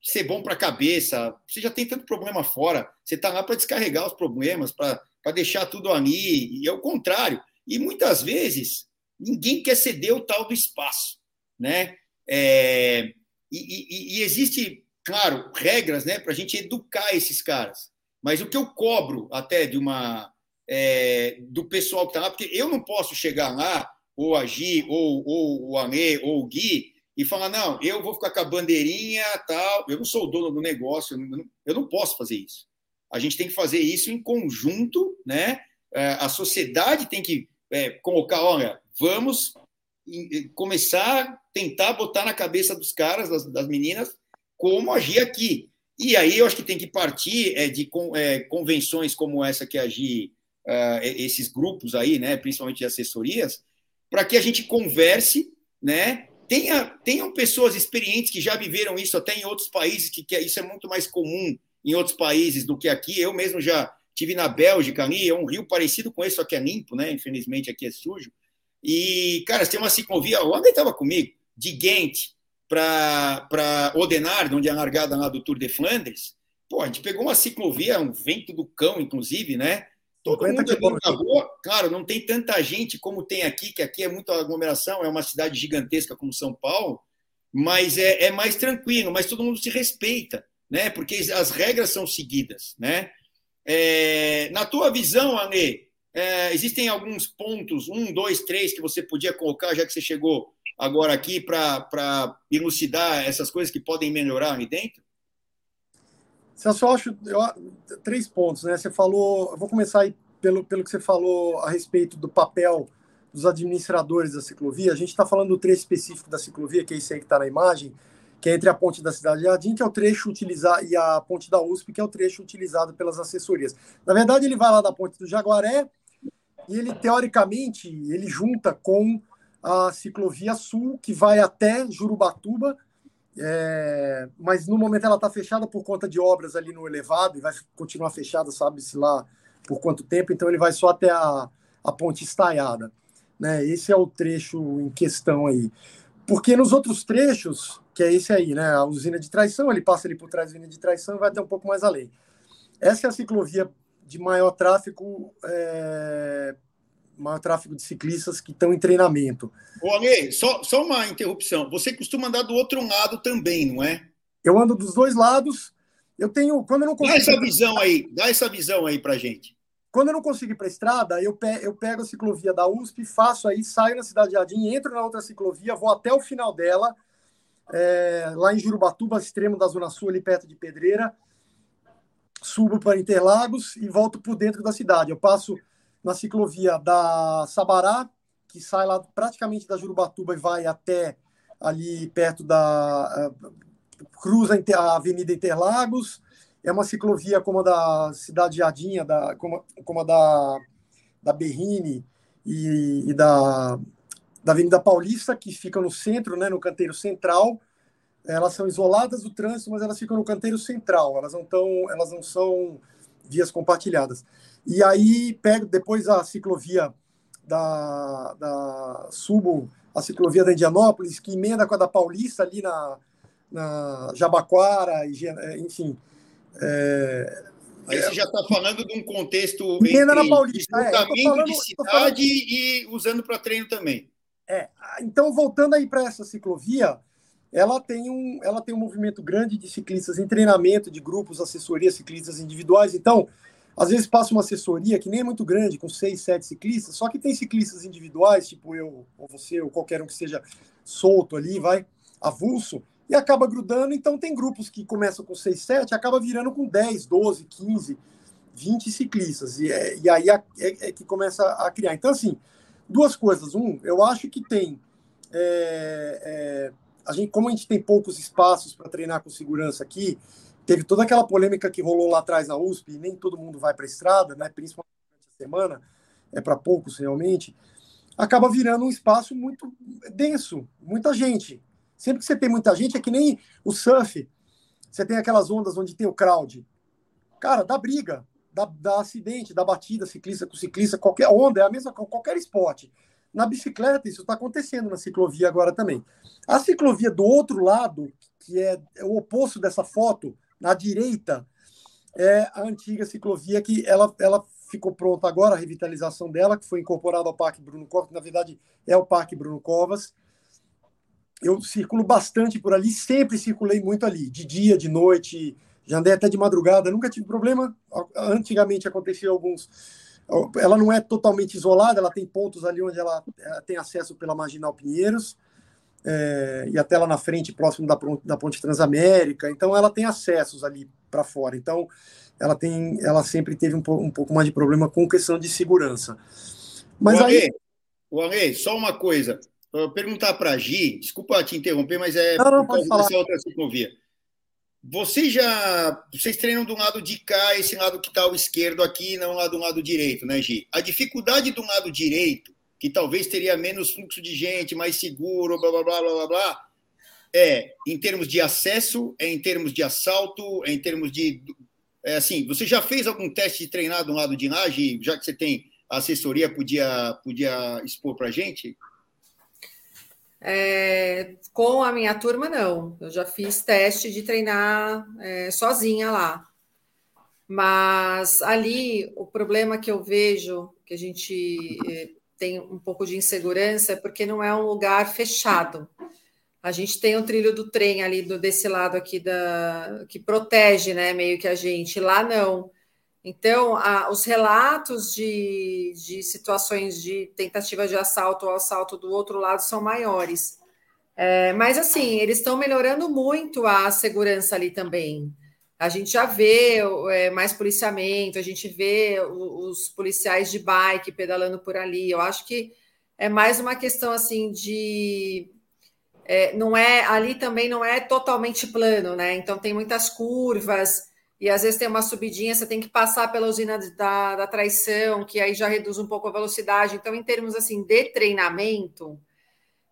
ser bom para a cabeça. Você já tem tanto problema fora, você está lá para descarregar os problemas, para deixar tudo ali, e é o contrário. E muitas vezes ninguém quer ceder o tal do espaço, né? É, e, e, e existe claro, regras né, para a gente educar esses caras. Mas o que eu cobro até de uma é, do pessoal que está lá, porque eu não posso chegar lá, ou agir, ou, ou o Amê, ou o Gui, e falar, não, eu vou ficar com a bandeirinha tal, eu não sou o dono do negócio, eu não, eu não posso fazer isso. A gente tem que fazer isso em conjunto, né? É, a sociedade tem que é, colocar, olha, vamos começar tentar botar na cabeça dos caras, das, das meninas, como agir aqui. E aí eu acho que tem que partir é, de é, convenções como essa que agir uh, esses grupos aí, né, principalmente de assessorias, para que a gente converse, né, tenha, tenham pessoas experientes que já viveram isso até em outros países, que, que isso é muito mais comum em outros países do que aqui. Eu mesmo já tive na Bélgica ali, é um rio parecido com esse, só que é limpo, né? Infelizmente aqui é sujo. E, cara, tem uma ciclovia, o André estava comigo, de Ghent para Odenard, onde é a largada lá do Tour de Flandres, pô, a gente pegou uma ciclovia, um vento do cão, inclusive, né? Todo mundo ali na rua, claro, não tem tanta gente como tem aqui, que aqui é muita aglomeração, é uma cidade gigantesca como São Paulo, mas é, é mais tranquilo, mas todo mundo se respeita, né? Porque as regras são seguidas, né? É, na tua visão, Anê, é, existem alguns pontos, um, dois, três, que você podia colocar, já que você chegou agora aqui para elucidar essas coisas que podem melhorar ali dentro? Celso, eu acho eu, três pontos, né? Você falou, eu vou começar aí pelo, pelo que você falou a respeito do papel dos administradores da ciclovia. A gente está falando do trecho específico da ciclovia, que é esse aí que está na imagem, que é entre a ponte da Cidade de Jardim, que é o trecho utilizado, e a ponte da USP, que é o trecho utilizado pelas assessorias. Na verdade, ele vai lá da ponte do Jaguaré e ele, teoricamente, ele junta com a ciclovia sul, que vai até Jurubatuba, é, mas no momento ela está fechada por conta de obras ali no elevado e vai continuar fechada, sabe-se lá por quanto tempo, então ele vai só até a, a ponte estaiada. Né? Esse é o trecho em questão aí. Porque nos outros trechos, que é esse aí, né? A usina de traição, ele passa ali por trás da usina de traição e vai até um pouco mais além. Essa é a ciclovia de maior tráfego, é, maior tráfego de ciclistas que estão em treinamento. Ô, Ale, só, só uma interrupção. Você costuma andar do outro lado também, não é? Eu ando dos dois lados. Eu tenho, quando eu não consigo... Dá essa visão aí, dá essa visão aí para gente. Quando eu não consigo ir para a estrada, eu, pe eu pego a ciclovia da USP, faço aí, saio na Cidade de Jardim, entro na outra ciclovia, vou até o final dela, é, lá em Jurubatuba, extremo da Zona Sul, ali perto de Pedreira, subo para Interlagos e volto por dentro da cidade. Eu passo na ciclovia da Sabará, que sai lá praticamente da Jurubatuba e vai até ali perto da. Uh, cruza a Avenida Interlagos. É uma ciclovia como a da Cidade Jardinha, da, como, como a da, da Berrine e, e da, da Avenida Paulista, que fica no centro, né, no canteiro central. Elas são isoladas do trânsito, mas elas ficam no canteiro central. Elas não, tão, elas não são vias compartilhadas. E aí pego depois a ciclovia da, da subo a ciclovia da Indianópolis, que emenda com a da Paulista ali na, na Jabaquara, enfim. É, Aí você já está falando de um contexto emenda na Paulista, é, falando, de cidade e usando para treino também. É, então voltando aí para essa ciclovia, ela tem um, ela tem um movimento grande de ciclistas em treinamento, de grupos, assessoria, ciclistas individuais. Então, às vezes passa uma assessoria que nem é muito grande, com seis, sete ciclistas, só que tem ciclistas individuais, tipo eu, ou você, ou qualquer um que seja solto ali, vai, avulso, e acaba grudando. Então tem grupos que começam com seis, sete, acaba virando com 10, 12, 15, 20 ciclistas. E, é, e aí é, é, que começa a criar. Então, assim, duas coisas. Um, eu acho que tem. É, é a gente, como a gente tem poucos espaços para treinar com segurança aqui, teve toda aquela polêmica que rolou lá atrás na USP, e nem todo mundo vai para a estrada, né, principalmente essa semana, é para poucos realmente, acaba virando um espaço muito denso, muita gente. Sempre que você tem muita gente, é que nem o surf, você tem aquelas ondas onde tem o crowd. Cara, dá briga, dá, dá acidente, dá batida, ciclista com ciclista, qualquer onda, é a mesma qualquer esporte. Na bicicleta, isso está acontecendo na ciclovia agora também. A ciclovia do outro lado, que é o oposto dessa foto, na direita é a antiga ciclovia que ela, ela ficou pronta agora, a revitalização dela, que foi incorporada ao Parque Bruno Covas, na verdade é o Parque Bruno Covas. Eu circulo bastante por ali, sempre circulei muito ali, de dia, de noite, já andei até de madrugada, nunca tive problema. Antigamente acontecia alguns. Ela não é totalmente isolada, ela tem pontos ali onde ela tem acesso pela Marginal Pinheiros, é, e até lá na frente, próximo da, da Ponte Transamérica. Então, ela tem acessos ali para fora. Então, ela tem, ela sempre teve um, um, pouco mais de problema com questão de segurança. Mas o aí. O Ale, só uma coisa. Perguntar para a Gi, desculpa te interromper, mas é não, não, por causa dessa outra ciclovia. Vocês já. Vocês treinam do lado de cá, esse lado que está ao esquerdo aqui, não lá do lado direito, né, Gi? A dificuldade do lado direito que talvez teria menos fluxo de gente, mais seguro, blá blá blá blá blá é em termos de acesso, é em termos de assalto, é em termos de. É assim, você já fez algum teste de treinar do lado de lá, já que você tem assessoria, podia, podia expor para a gente? É, com a minha turma, não. Eu já fiz teste de treinar é, sozinha lá. Mas ali, o problema que eu vejo, que a gente é, tem um pouco de insegurança é porque não é um lugar fechado. A gente tem o trilho do trem ali do, desse lado aqui da que protege, né, meio que a gente. Lá não. Então, a, os relatos de, de situações de tentativa de assalto ou assalto do outro lado são maiores. É, mas assim, eles estão melhorando muito a segurança ali também a gente já vê é, mais policiamento, a gente vê os policiais de bike pedalando por ali. Eu acho que é mais uma questão assim de é, não é ali também não é totalmente plano, né? Então tem muitas curvas e às vezes tem uma subidinha, você tem que passar pela usina da, da traição, que aí já reduz um pouco a velocidade. Então, em termos assim de treinamento,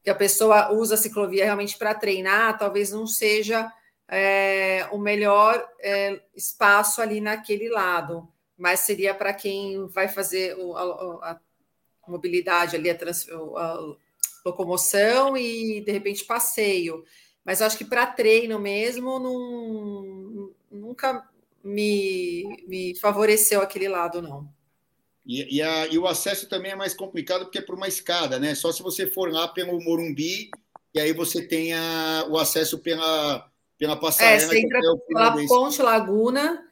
que a pessoa usa a ciclovia realmente para treinar, talvez não seja é, o melhor é, espaço ali naquele lado, mas seria para quem vai fazer o, a, a, mobilidade ali, a, trans, a, locomoção e de repente passeio. Mas acho que para treino mesmo, não, nunca me, me favoreceu aquele lado, não. E, e, a, e, o acesso também é mais complicado porque é por uma escada, né? Só se você for lá pelo Morumbi e aí você tenha o acesso pela, pela passarela. É, você entra pela Ponte Laguna,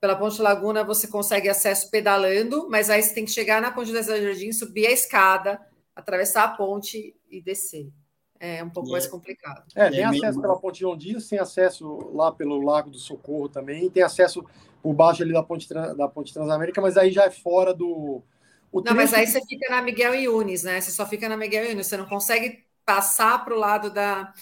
pela Ponte Laguna você consegue acesso pedalando, mas aí você tem que chegar na Ponte das Jardim, subir a escada, atravessar a ponte e descer. É um pouco é. mais complicado. É, tem é acesso mesmo. pela Ponte João Dias, tem acesso lá pelo Lago do Socorro também, tem acesso por baixo ali da Ponte, da Ponte Transamérica, mas aí já é fora do. não, mas aí você fica na Miguel Yunes, né? Você só fica na Miguel Yunes, você não consegue passar para o lado da,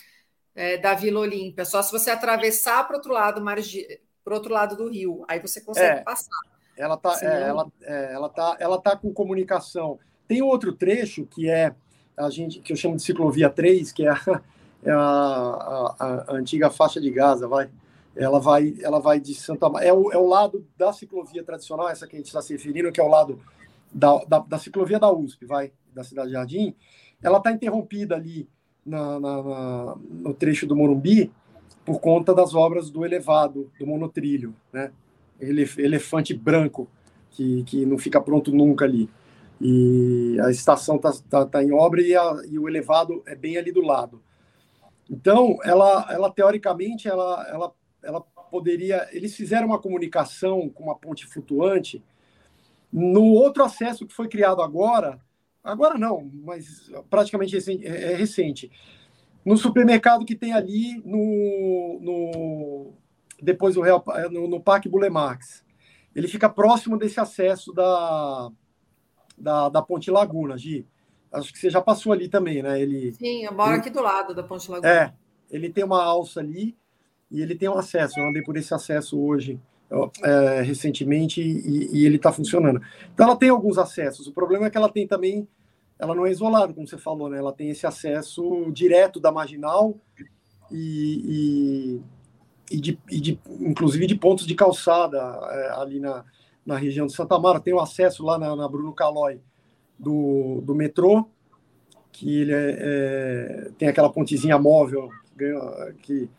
é, da Vila Olímpia, só se você atravessar para outro lado, margi... para outro lado do rio, aí você consegue é, passar. Ela tá, Senão... é, ela, é, ela tá, ela tá com comunicação. Tem outro trecho que é a gente que eu chamo de ciclovia 3, que é a, é a, a, a antiga faixa de Gaza, vai. Ela vai, ela vai de Santa é o, é o lado da ciclovia tradicional, essa que a gente está se referindo, que é o lado da, da, da ciclovia da USP, vai, da Cidade Jardim. Ela está interrompida ali na, na, na, no trecho do Morumbi por conta das obras do elevado, do monotrilho, né? elefante branco, que, que não fica pronto nunca ali. E a estação está tá, tá em obra e, a, e, o elevado é bem ali do lado. Então, ela, ela teoricamente, ela, ela, ela poderia. Eles fizeram uma comunicação com uma ponte flutuante. No outro acesso que foi criado agora, agora não, mas praticamente é, é recente, no supermercado que tem ali no, no depois do Real, no, no Parque Bulemarx. Ele fica próximo desse acesso da, da, da Ponte Laguna, Gi. Acho que você já passou ali também, né? Ele, Sim, eu moro ele, aqui do lado da Ponte Laguna. É, ele tem uma alça ali e ele tem um acesso. Eu andei por esse acesso hoje, é, recentemente, e, e ele está funcionando. Então ela tem alguns acessos. O problema é que ela tem também, ela não é isolada, como você falou, né? Ela tem esse acesso direto da marginal e, e, e, de, e de, inclusive de pontos de calçada é, ali na, na região de Santa Mara, tem o acesso lá na, na Bruno Calói do, do metrô, que ele é, é, tem aquela pontezinha móvel, que, ganha, que,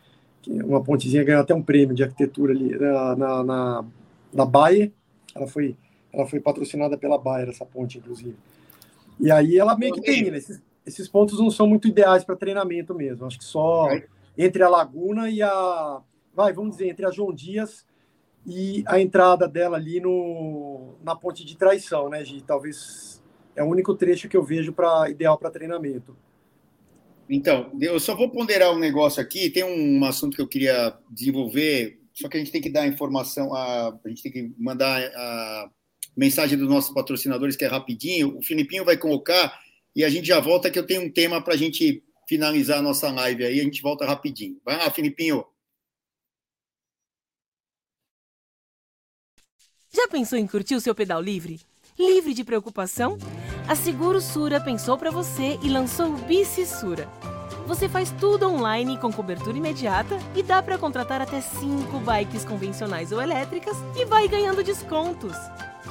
que, uma pontezinha ganhou até um prêmio de arquitetura ali na, na, na, na Bayer, ela foi, ela foi patrocinada pela Bayer, essa ponte, inclusive. E aí ela meio que termina. Esses, esses pontos não são muito ideais para treinamento mesmo. Acho que só entre a Laguna e a. Vai, vamos dizer, entre a João Dias e a entrada dela ali no, na ponte de traição, né, Gi? Talvez é o único trecho que eu vejo para ideal para treinamento. Então, eu só vou ponderar um negócio aqui. Tem um assunto que eu queria desenvolver, só que a gente tem que dar informação, a, a gente tem que mandar a mensagem dos nossos patrocinadores, que é rapidinho. O Filipinho vai colocar e a gente já volta, que eu tenho um tema para a gente finalizar a nossa live aí. A gente volta rapidinho. Vai lá, Filipinho. Já pensou em curtir o seu pedal livre? Livre de preocupação? A Seguro Sura pensou para você e lançou o Bici Sura. Você faz tudo online com cobertura imediata e dá para contratar até 5 bikes convencionais ou elétricas e vai ganhando descontos.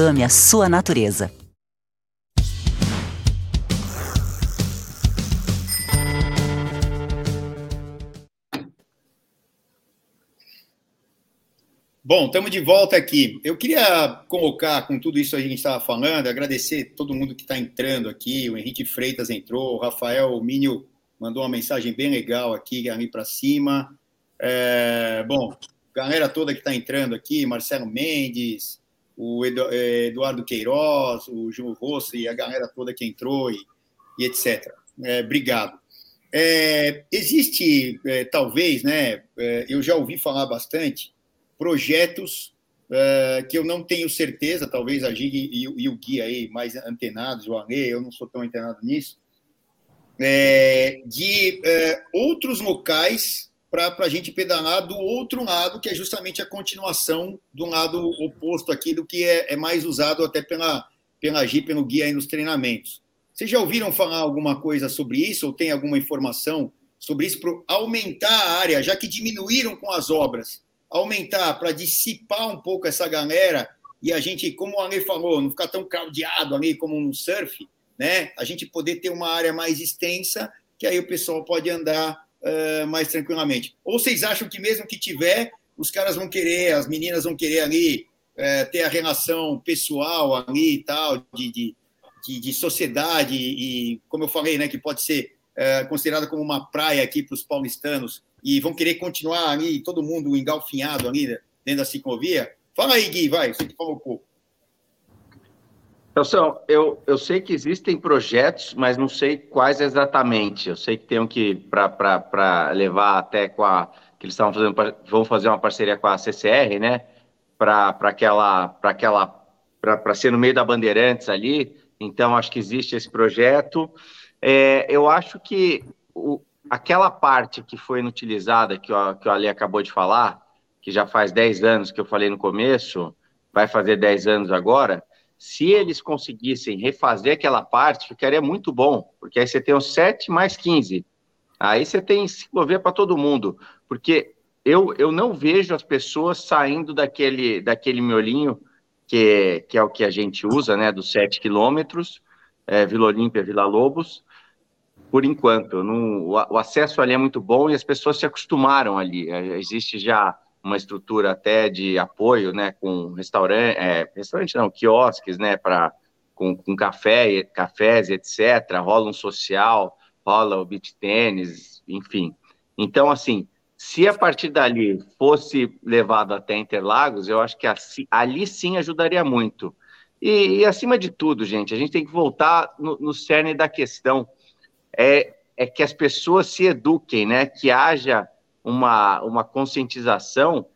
Ame a sua natureza. Bom, estamos de volta aqui. Eu queria colocar, com tudo isso que a gente estava falando, agradecer todo mundo que está entrando aqui. O Henrique Freitas entrou, o Rafael Mínio mandou uma mensagem bem legal aqui, ali para cima. É, bom, galera toda que está entrando aqui, Marcelo Mendes, o é, Eduardo Queiroz, o João Rosso e a galera toda que entrou e, e etc. É, obrigado. É, existe, é, talvez, né? É, eu já ouvi falar bastante projetos é, que eu não tenho certeza, talvez a Gig e, e, o Gui aí mais antenados, o Ale, eu não sou tão antenado nisso, de outros locais para a gente pedalar do outro lado, que é justamente a continuação do lado oposto aqui do que é, é mais usado até pela, pela pelo guia aí nos treinamentos. Vocês já ouviram falar alguma coisa sobre isso, ou tem alguma informação sobre isso para aumentar a área, já que diminuíram com as obras, aumentar para dissipar um pouco essa galera e a gente, como o Ale falou, não ficar tão craudiado ali como no surf, né? A gente poder ter uma área mais extensa, que aí o pessoal pode andar uh, mais tranquilamente. Ou vocês acham que mesmo que tiver, os caras vão querer, as meninas vão querer ali uh, ter a relação pessoal ali e tal, de, de, de, de sociedade, e como eu falei, né, que pode ser uh, considerada como uma praia aqui para os paulistanos, e vão querer continuar ali, todo mundo engalfinhado ali dentro da ciclovia? Fala aí, Gui, vai, você que falou pouco. Então, eu, eu sei que existem projetos, mas não sei quais exatamente. Eu sei que tem um que, para levar até com a. que eles estavam fazendo, vão fazer uma parceria com a CCR, né? Para aquela. Para aquela para ser no meio da Bandeirantes ali. Então, acho que existe esse projeto. É, eu acho que o, aquela parte que foi inutilizada, que o, que o Ali acabou de falar, que já faz 10 anos que eu falei no começo, vai fazer 10 anos agora se eles conseguissem refazer aquela parte, ficaria muito bom, porque aí você tem os 7 mais 15. Aí você tem ciclovia para todo mundo, porque eu, eu não vejo as pessoas saindo daquele, daquele miolinho que, que é o que a gente usa, né, dos 7 quilômetros, é, Vila Olímpia, Vila Lobos, por enquanto. Não, o, acesso ali é muito bom e as pessoas se acostumaram ali. É, existe já uma estrutura até de apoio, né, com restaurante, é, restaurante não, quiosques, né, para com, com café, cafés, etc. Rola um social, rola o beach tênis, enfim. Então, assim, se a partir dali fosse levado até Interlagos, eu acho que ali sim ajudaria muito. E, e, acima de tudo, gente, a gente tem que voltar no, no cerne da questão. É, é que as pessoas se eduquem, né? Que haja uma, uma conscientização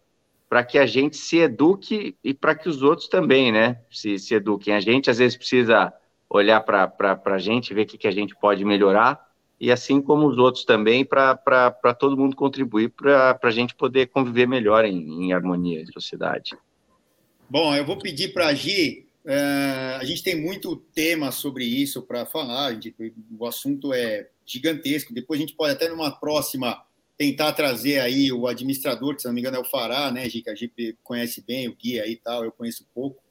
para que a gente se eduque e para que os outros também, né, se, se eduquem. A gente às vezes precisa olhar para a gente, ver o que, que a gente pode melhorar, e assim como os outros também, para todo mundo contribuir para a gente poder conviver melhor em, em harmonia em sociedade. Bom, eu vou pedir para a Gi, uh, a gente tem muito tema sobre isso para falar, gente, o assunto é gigantesco, depois a gente pode até numa próxima tentar trazer aí o administrador, que se não me engano é o Fará, né, que a gente conhece bem, o guia e tal, eu conheço pouco,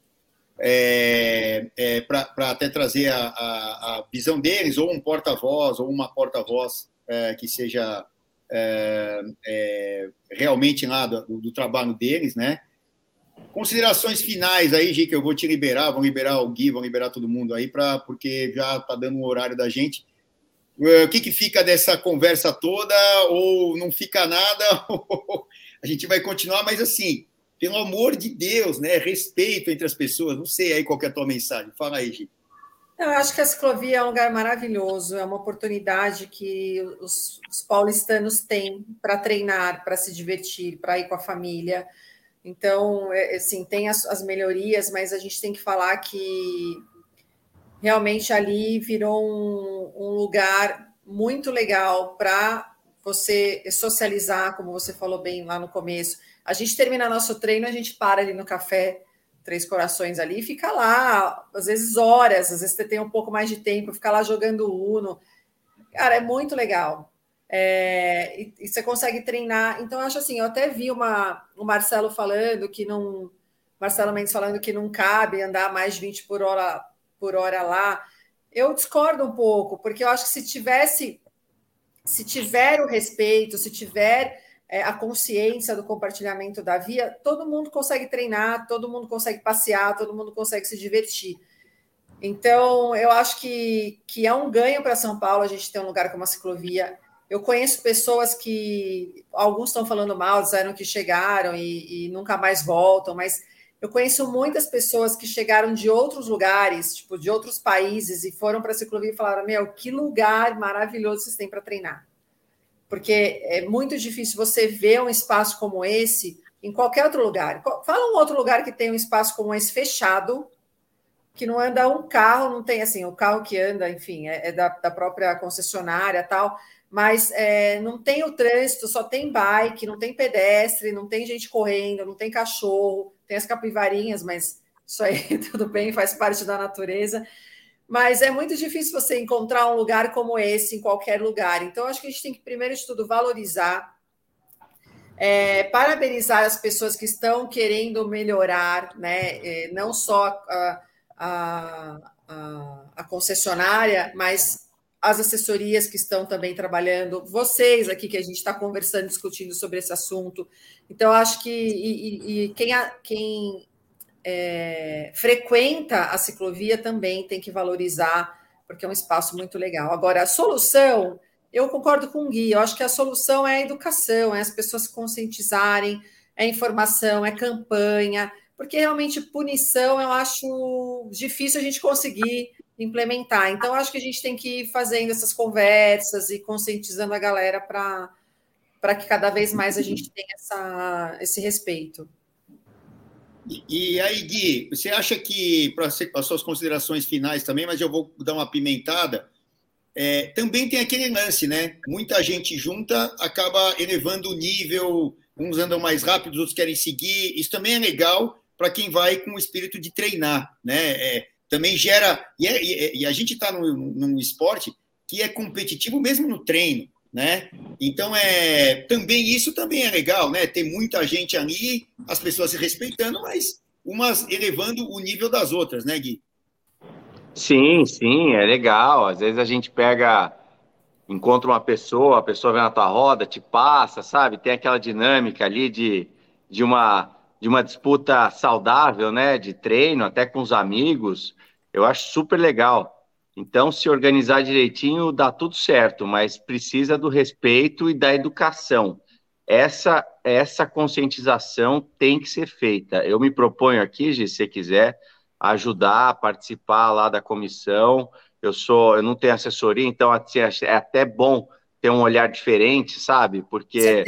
é, é, para até trazer a, a, a, visão deles, ou um porta-voz, ou uma porta-voz é, que seja é, é, realmente lá do, do, trabalho deles, né? Considerações finais aí, Gi, que eu vou te liberar, vão liberar o Gui, vão liberar todo mundo aí, pra, porque já está dando um horário da gente. Eh, o que, que fica dessa conversa toda, ou não fica nada, a gente vai continuar, mas assim, pelo amor de Deus, né? Respeito entre as pessoas. Não sei aí qual é a tua mensagem. Fala aí, Gi. Eu acho que a ciclovia é um lugar maravilhoso, é uma oportunidade que os, os paulistanos têm para treinar, para se divertir, para ir com a família. Então, é, assim, tem as, as melhorias, mas a gente tem que falar que realmente ali virou um, um lugar muito legal para você socializar, como você falou bem lá no começo. A gente termina nosso treino, a gente para ali no café Três Corações ali e fica lá, às vezes horas, às vezes você tem um pouco mais de tempo, fica lá jogando Uno. Cara, é muito legal. É, e, e, você consegue treinar. Então, eu acho assim, eu até vi uma, o Marcelo falando que não. Marcelo Mendes falando que não cabe andar mais de 20 por hora por hora lá. Eu discordo um pouco, porque eu acho que se tivesse, se tiver o respeito, se tiver é, a consciência do compartilhamento da via, todo mundo consegue treinar, todo mundo consegue passear, todo mundo consegue se divertir. Então, eu acho que, que é um ganho para São Paulo a gente ter um lugar como a ciclovia. Eu conheço pessoas que, alguns estão falando mal, disseram que chegaram e, e nunca mais voltam, mas eu conheço muitas pessoas que chegaram de outros lugares, tipo, de outros países, e foram para a ciclovia e falaram: Meu, que lugar maravilhoso vocês têm para treinar. Porque é muito difícil você ver um espaço como esse em qualquer outro lugar. Fala um outro lugar que tem um espaço como esse fechado, que não anda um carro, não tem assim, o carro que anda, enfim, é, é da, da, própria concessionária tal, mas é, não tem o trânsito, só tem bike, não tem pedestre, não tem gente correndo, não tem cachorro, tem as capivarinhas, mas isso aí tudo bem, faz parte da natureza. Mas é muito difícil você encontrar um lugar como esse em qualquer lugar. Então, acho que a gente tem que, primeiro de tudo, valorizar, é, parabenizar as pessoas que estão querendo melhorar, né? É, não só a, a, a, a concessionária, mas as assessorias que estão também trabalhando, vocês aqui que a gente está conversando, discutindo sobre esse assunto. Então, acho que e, e, e quem, a, quem é, frequenta a ciclovia também tem que valorizar, porque é um espaço muito legal. Agora, a solução, eu concordo com o Gui, eu acho que a solução é a educação, é as pessoas se conscientizarem, é informação, é campanha, porque realmente punição eu acho difícil a gente conseguir implementar. Então, acho que a gente tem que ir fazendo essas conversas e conscientizando a galera para que cada vez mais a gente tenha essa, esse respeito. E, e aí, Gui, você acha que, para as suas considerações finais também, mas eu vou dar uma pimentada, é, também tem aquele lance, né? Muita gente junta acaba elevando o nível, uns andam mais rápido, outros querem seguir. Isso também é legal para quem vai com o espírito de treinar, né? É, também gera. E, é, e, a gente está num, num esporte que é competitivo mesmo no treino né? Então é também isso também é legal, né? Tem muita gente ali, as pessoas se respeitando, mas umas elevando o nível das outras, né, Gui? Sim, sim, é legal. Às vezes a gente pega, encontra uma pessoa, a pessoa vem na tua roda, te passa, sabe? Tem aquela dinâmica ali de, de uma de uma disputa saudável, né? De treino, até com os amigos. Eu acho super legal. Então, se organizar direitinho, dá tudo certo, mas precisa do respeito e da educação. Essa, essa conscientização tem que ser feita. Eu me proponho aqui, Gi, se você quiser, ajudar, a participar lá da comissão. Eu sou, eu não tenho assessoria, então assim, é até bom ter um olhar diferente, sabe? Porque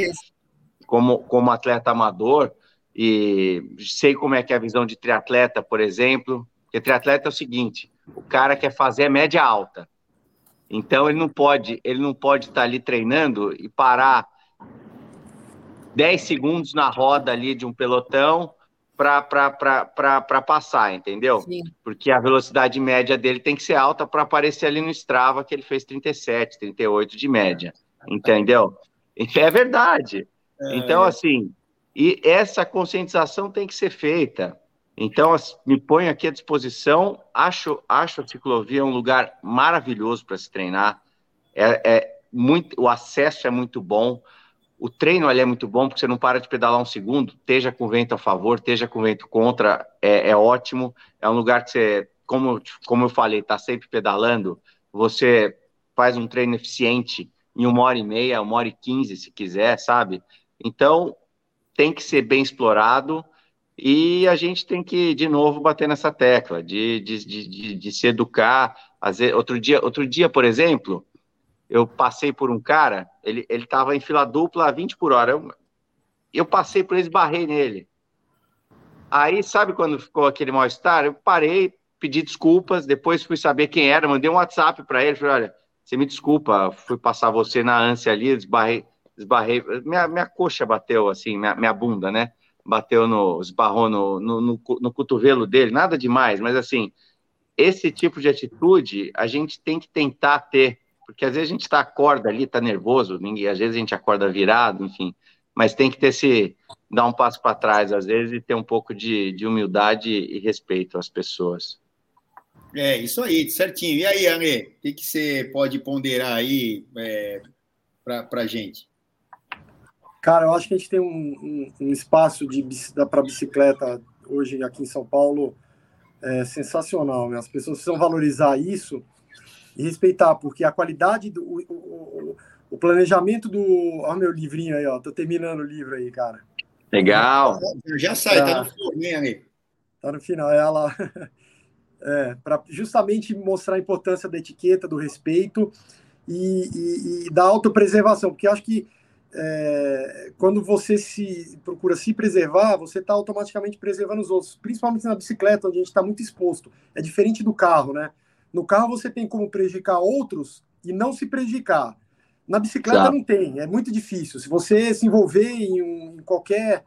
como, como atleta amador, e sei como é que é a visão de triatleta, por exemplo, porque triatleta é o seguinte, o cara quer fazer a média alta. Então ele não pode, ele não pode estar ali treinando e parar 10 segundos na roda ali de um pelotão para passar, entendeu? Sim. Porque a velocidade média dele tem que ser alta para aparecer ali no Strava que ele fez 37, 38 de média, entendeu? É verdade. É, então, é. assim, e essa conscientização tem que ser feita. Então, me ponho aqui à disposição. Acho, acho a ciclovia um lugar maravilhoso para se treinar. É, é, muito, o acesso é muito bom. O treino ali é muito bom, porque você não para de pedalar um segundo, esteja com vento a favor, esteja com vento contra, é, é ótimo. É um lugar que você, como, como eu falei, está sempre pedalando. Você faz um treino eficiente em uma hora e meia, uma hora e quinze, se quiser, sabe? Então, tem que ser bem explorado e a gente tem que, de novo, bater nessa tecla de, de, de, de se educar. outro, dia, outro dia, por exemplo, eu passei por um cara, ele estava em fila dupla a 20 por hora. Eu, eu passei por ele, esbarrei nele. Aí, sabe quando ficou aquele mal-estar? Eu parei, pedi desculpas, depois fui saber quem era, mandei um WhatsApp para ele, falei, olha, você me desculpa, fui passar você na ânsia ali, esbarrei, esbarrei, minha, minha coxa bateu assim, minha, minha bunda, né? bateu no, esbarrou no, no, no, no cotovelo dele, nada demais, mas assim, esse tipo de atitude a gente tem que tentar ter, porque às vezes a gente está acorda ali, está nervoso, ninguém, às vezes a gente acorda virado, enfim, mas tem que ter se dar um passo para trás às vezes e ter um pouco de, de humildade e respeito às pessoas. É, isso aí, certinho. E aí, André, o que, que você pode ponderar aí é, para a gente? Cara, eu acho que a gente tem um, um, um espaço para bicicleta hoje aqui em São Paulo é sensacional. Né? As pessoas precisam valorizar isso e respeitar, porque a qualidade do o, o, o planejamento do. Olha meu livrinho aí, ó. Tô terminando o livro aí, cara. Legal. Já sai, tá, tá no forninho ali. Tá no final, é ela. É, para justamente mostrar a importância da etiqueta, do respeito e, e, e da autopreservação, porque acho que é, quando você se procura se preservar, você está automaticamente preservando os outros, principalmente na bicicleta, onde a gente está muito exposto. É diferente do carro, né? No carro você tem como prejudicar outros e não se prejudicar. Na bicicleta não tem, é muito difícil. Se você se envolver em, um, em qualquer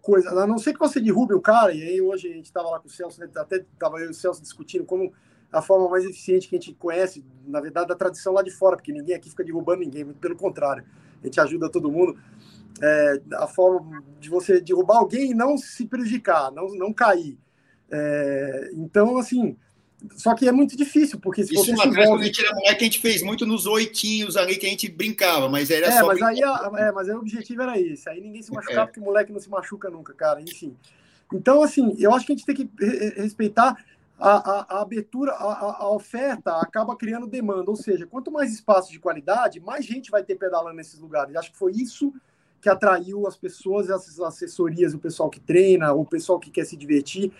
coisa, a não ser que você derrube o cara, e aí hoje a gente estava lá com o Celso, né, até estava eu e o Celso discutindo como a forma mais eficiente que a gente conhece, na verdade, da tradição lá de fora, porque ninguém aqui fica derrubando ninguém, muito pelo contrário, a gente ajuda todo mundo. É, a forma de você derrubar alguém e não se prejudicar, não, não cair. É, então, assim, só que é muito difícil, porque se Isso você uma vez, quando a moleque, a gente fez muito nos oitinhos ali que a gente brincava, mas era é, só. Mas aí, é, mas aí o objetivo era esse. Aí ninguém se machucava, é. porque o moleque não se machuca nunca, cara. Enfim. Então, assim, eu acho que a gente tem que respeitar a, a, a abertura, a, a, oferta acaba criando demanda. Ou seja, quanto mais espaço de qualidade, mais gente vai ter pedalando nesses lugares. Acho que foi isso que atraiu as pessoas, as assessorias, o pessoal que treina, o pessoal que quer se divertir.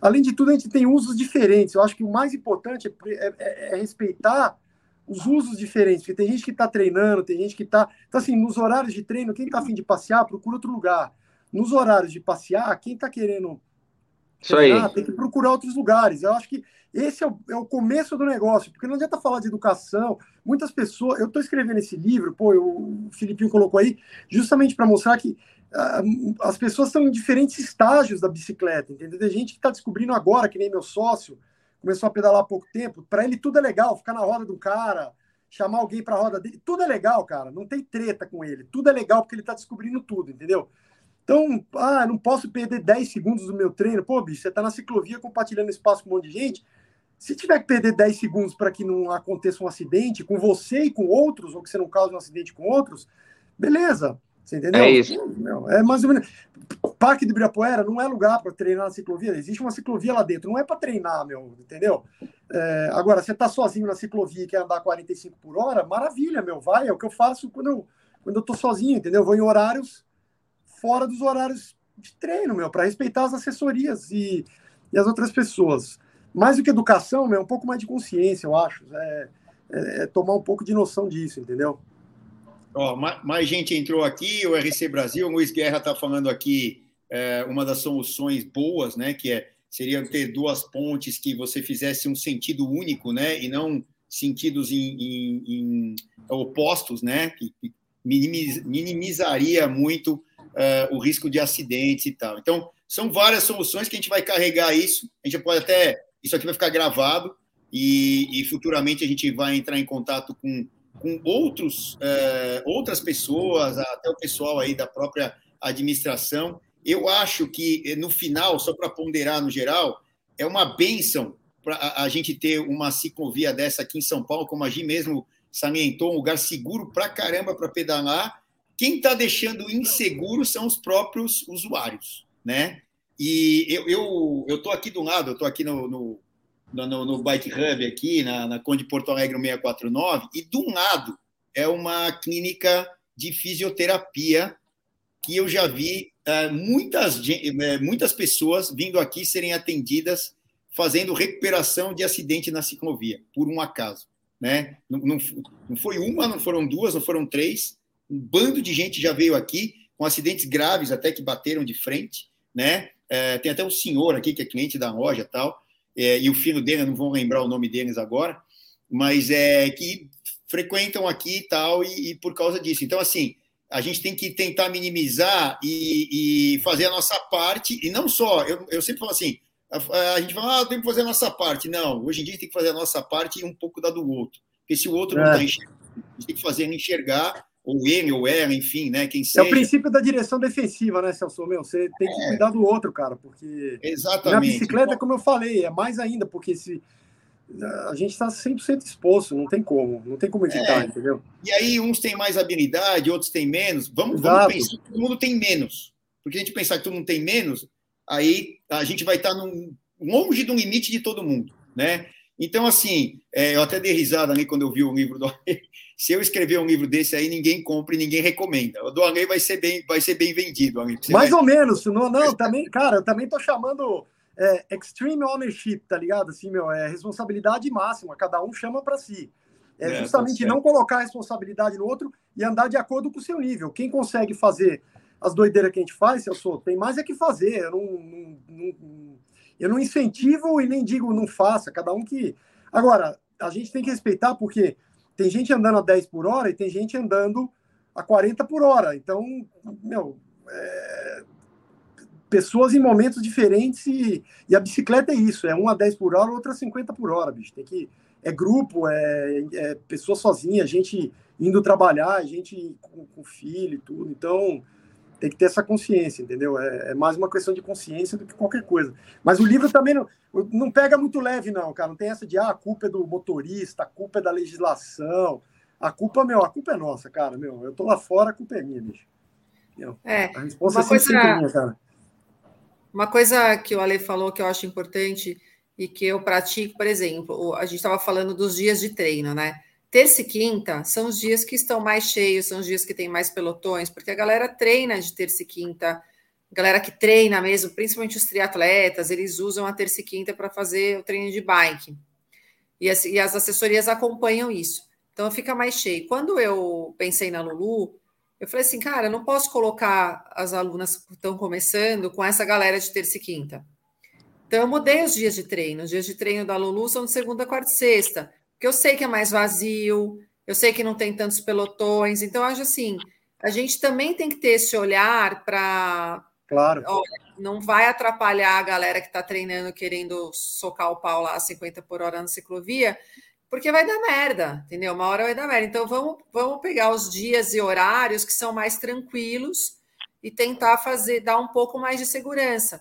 Além de tudo, a gente tem usos diferentes. Eu acho que o mais importante é, é, é, é respeitar os usos diferentes, porque tem gente que está treinando, tem gente que está. Então, assim, nos horários de treino, quem está afim de passear, procura outro lugar. Nos horários de passear, quem está querendo treinar, tem que procurar outros lugares. Eu acho que esse é o, é o, começo do negócio, porque não adianta falar de educação. Muitas pessoas. Eu estou escrevendo esse livro, pô, eu, o Filipinho colocou aí, justamente para mostrar que as pessoas estão em diferentes estágios da bicicleta, entendeu? Tem gente que está descobrindo agora, que nem meu sócio, começou a pedalar há pouco tempo, para ele tudo é legal, ficar na roda do cara, chamar alguém para a roda dele, tudo é legal, cara, não tem treta com ele, tudo é legal porque ele está descobrindo tudo, entendeu? Então, ah, não posso perder 10 segundos do meu treino. Pô, bicho, você está na ciclovia compartilhando espaço com um monte de gente. Se tiver que perder 10 segundos para que não aconteça um acidente com você e com outros, ou que você não cause um acidente com outros, beleza. Você entendeu? É isso. É mais ou menos. Parque de Ibirapuera não é lugar para treinar na ciclovia. Existe uma ciclovia lá dentro. Não é para treinar, meu. Entendeu? É, agora, você tá sozinho na ciclovia e quer andar 45 por hora, maravilha, meu. Vai. É o que eu faço quando eu, quando eu tô sozinho, entendeu? Eu vou em horários fora dos horários de treino, meu, para respeitar as assessorias e, e as outras pessoas. Mais do que educação, meu, é um pouco mais de consciência, eu acho. É, é, é tomar um pouco de noção disso, entendeu? Ó, mais, gente entrou aqui, o RC Brasil, o Luiz Guerra está falando aqui é, uma das soluções boas, né? Que é seria ter duas pontes que você fizesse um sentido único, né? E não sentidos em, em, em opostos, né? Que minimiz, minimizaria muito uh, o risco de acidentes e tal. Então, são várias soluções que a gente vai carregar isso. A gente pode até. Isso aqui vai ficar gravado e, e futuramente a gente vai entrar em contato com com outros, é, outras pessoas, até o pessoal aí da própria administração. Eu acho que, no final, só para ponderar no geral, é uma benção para a gente ter uma ciclovia dessa aqui em São Paulo, como a Gi mesmo salientou, um lugar seguro para caramba para pedalar. Quem está deixando inseguro são os próprios usuários, né? E eu eu eu aqui do lado, eu estou aqui no, no no, no Bike Hub aqui, na, na Conde Porto Alegre 649, e do lado é uma clínica de fisioterapia que eu já vi uh, muitas, uh, muitas pessoas vindo aqui serem atendidas fazendo recuperação de acidente na ciclovia, por um acaso. Né? Não, não, não foi uma, não foram duas, não foram três. Um bando de gente já veio aqui com acidentes graves, até que bateram de frente. Né? Uh, tem até um senhor aqui que é cliente da loja tal é, e o filho dele, não vou lembrar o nome deles agora, mas é que frequentam aqui e tal, e, e por causa disso. Então, assim, a gente tem que tentar minimizar e, e, fazer a nossa parte, e não só, eu, eu sempre falo assim, a, a gente fala, ah, tem que fazer a nossa parte. Não, hoje em dia tem que fazer a nossa parte e um pouco da do outro. Porque se o outro é. não está enxergando, a gente tem que fazer ele enxergar, ou ele, ou ela, enfim, né? Quem seja. É o princípio da direção defensiva, né, Celso? Meu, você tem que é. cuidar do outro, cara, porque Exatamente. na bicicleta, como eu falei, é mais ainda, porque se a gente está 100% exposto, não tem como, não tem como evitar, é. entendeu? E aí uns têm mais habilidade, outros têm menos. Vamos, vamos, pensar que todo mundo tem menos. Porque a gente pensar que todo mundo tem menos, aí a gente vai estar num, longe do limite de todo mundo, né? Então, assim, é, eu até dei risada ali quando eu vi o livro do Ale. Se eu escrever um livro desse aí, ninguém compra e ninguém recomenda. O do Ale vai ser bem, vai ser bem vendido. Ale. Mais vai... ou menos. Não, não, também, cara, eu também tô chamando é, extreme ownership, tá ligado? Assim, meu, é responsabilidade máxima, cada um chama para si. É, é justamente tá não colocar a responsabilidade no outro e andar de acordo com o seu nível. Quem consegue fazer as doideiras que a gente faz, eu sou, tem mais é que fazer. Eu não, não, não, eu não incentivo e nem digo não faça, cada um que. Agora, a gente tem que respeitar porque tem gente andando a 10 por hora e tem gente andando a 40 por hora. Então, meu, é, pessoas em momentos diferentes e, e, a bicicleta é isso, é uma a 10 por hora, outra a 50 por hora, bicho. Tem que é grupo, é, é pessoa sozinha, gente indo trabalhar, gente com, com filho e tudo. Então, tem que ter essa consciência, entendeu? É, é, mais uma questão de consciência do que qualquer coisa. Mas o livro também não, não pega muito leve, não, cara. Não tem essa de ah, a culpa é do motorista, a culpa é da legislação. A culpa, meu, a culpa é nossa, cara. Meu, eu tô lá fora, a culpa é minha, bicho. Meu, é, a resposta é sempre coisa... minha, cara. Uma coisa que o Ale falou que eu acho importante e que eu pratico, por exemplo, a gente estava falando dos dias de treino, né? Terça e quinta são os dias que estão mais cheios, são os dias que tem mais pelotões, porque a galera treina de terça e quinta, galera que treina mesmo, principalmente os triatletas, eles usam a terça e quinta para fazer o treino de bike. E as, e as assessorias acompanham isso. Então fica mais cheio. Quando eu pensei na Lulu, eu falei assim, cara, não posso colocar as alunas que estão começando com essa galera de terça e quinta. Então eu mudei os dias de treino. Os dias de treino da Lulu são de segunda, quarta e sexta, porque eu sei que é mais vazio, eu sei que não tem tantos pelotões. Então eu acho assim, a gente também tem que ter esse olhar para Claro. Olha, não vai atrapalhar a galera que está treinando querendo socar o pau lá a 50 por hora na ciclovia, porque vai dar merda, entendeu? Uma hora vai dar merda. Então vamos, vamos pegar os dias e horários que são mais tranquilos e tentar fazer, dar um pouco mais de segurança.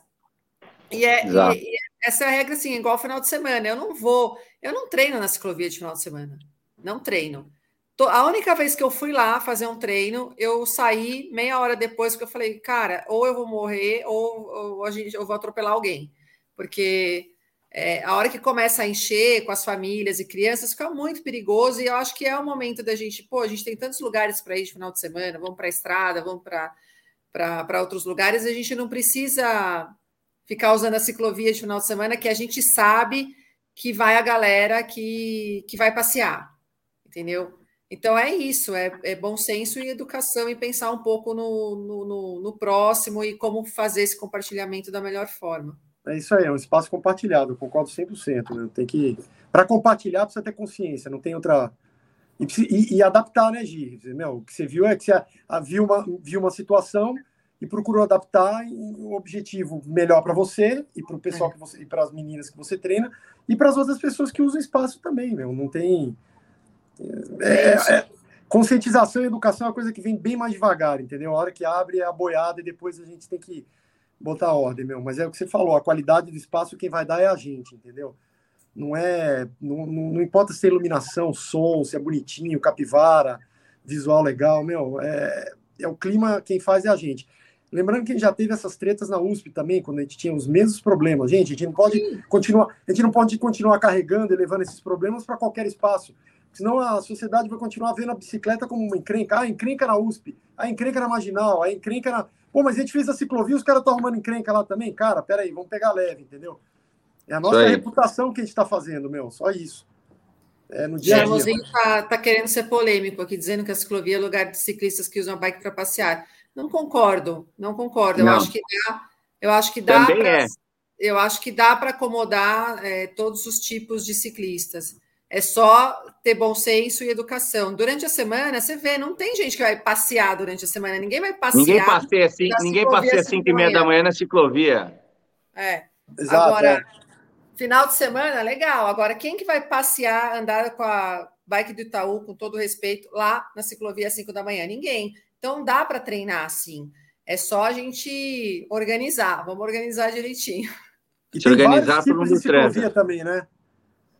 E, é, e, e essa é a regra, assim, igual final de semana. Eu não vou, eu não treino na ciclovia de final de semana. Não treino. A única vez que eu fui lá fazer um treino, eu saí meia hora depois, porque eu falei, cara, ou eu vou morrer, ou, ou a gente, eu vou atropelar alguém. Porque é, a hora que começa a encher com as famílias e crianças, fica muito perigoso. E eu acho que é o momento da gente, pô, a gente tem tantos lugares para ir de final de semana, vamos para a estrada, vamos para outros lugares, a gente não precisa ficar usando a ciclovia de final de semana, que a gente sabe que vai a galera que, que vai passear, entendeu? Então é isso, é, é bom senso e educação e pensar um pouco no, no, no, no próximo e como fazer esse compartilhamento da melhor forma. É isso aí, é um espaço compartilhado, concordo 100%. Né? Tem que. Para compartilhar, precisa ter consciência, não tem outra. E, e, e adaptar, né, Gi? Meu, o que você viu é que você viu uma, viu uma situação e procurou adaptar o objetivo melhor para você e para o pessoal é. que você e para as meninas que você treina e para as outras pessoas que usam o espaço também, meu. Não tem. É, é, é, conscientização e educação é uma coisa que vem bem mais devagar, entendeu? A hora que abre é a boiada e depois a gente tem que botar ordem, meu. Mas é o que você falou, a qualidade do espaço quem vai dar é a gente, entendeu? Não é. Não, não, não importa se é iluminação, som, se é bonitinho, capivara, visual legal, meu. É, é o clima, quem faz é a gente. Lembrando que a gente já teve essas tretas na USP também, quando a gente tinha os mesmos problemas. Gente, a gente não pode Sim. continuar, a gente não pode continuar carregando e levando esses problemas para qualquer espaço. Senão a sociedade vai continuar vendo a bicicleta como uma encrenca. Ah, encrenca na USP, a encrenca na Marginal, a encrenca na. Pô, mas a gente fez a ciclovia, os caras estão arrumando encrenca lá também. Cara, peraí, vamos pegar leve, entendeu? É a nossa reputação que a gente está fazendo, meu, só isso. É, no dia a dia. está tá querendo ser polêmico aqui, dizendo que a ciclovia é lugar de ciclistas que usam a bike para passear. Não concordo, não concordo. Não. Eu acho que dá, eu acho que dá pra, é. eu acho que dá para acomodar é, todos os tipos de ciclistas. É só ter bom senso e educação. Durante a semana, você vê, não tem gente que vai passear durante a semana. Ninguém vai passear. Ninguém passeia assim, ninguém passeia às 5 e meia da manhã na ciclovia. É. Exato, Agora, é. final de semana, legal. Agora, quem que vai passear, andar com a bike do Itaú, com todo respeito, lá na ciclovia às 5 da manhã? Ninguém. Então, dá para treinar assim. É só a gente organizar. Vamos organizar direitinho. E Se organizar para o ciclovia também, né?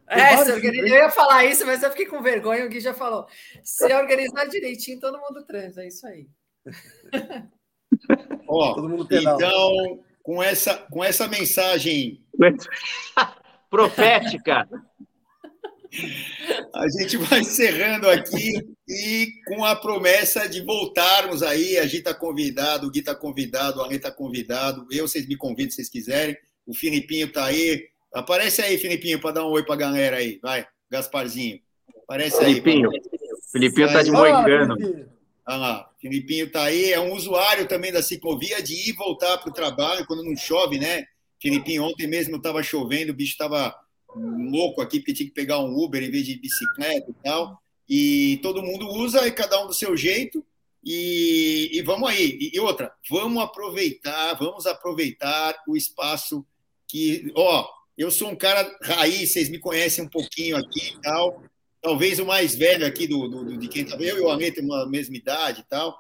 É, organiza... eu ia falar isso, mas eu fiquei com vergonha. O Gui já falou. Se organizar direitinho, todo mundo transa. É isso aí. Ó, todo mundo então, com essa, com essa mensagem profética, a gente vai encerrando aqui e com a promessa de voltarmos aí. A gente está convidado, o Gui está convidado, o Ale está convidado. Eu, vocês me convidam se vocês quiserem. O Filipinho está aí. Aparece aí, Filipinho, para dar um oi para a galera aí. Vai, Gasparzinho. Aparece aí. Filipinho. Filipinho está de moicano. Olha lá, Filipinho está aí. É um usuário também da ciclovia de ir e voltar para o trabalho quando não chove, né? Filipinho, ontem mesmo estava chovendo, o bicho estava louco aqui, porque tinha que pegar um Uber em vez de bicicleta e tal. E todo mundo usa, e cada um do seu jeito. E, e vamos aí. E, e, outra, vamos aproveitar, vamos aproveitar o espaço que. Ó, eu sou um cara raiz, vocês me conhecem um pouquinho aqui e tal. Talvez o mais velho aqui do, do de quem tá. Eu e o Amê temos a mesma idade e tal.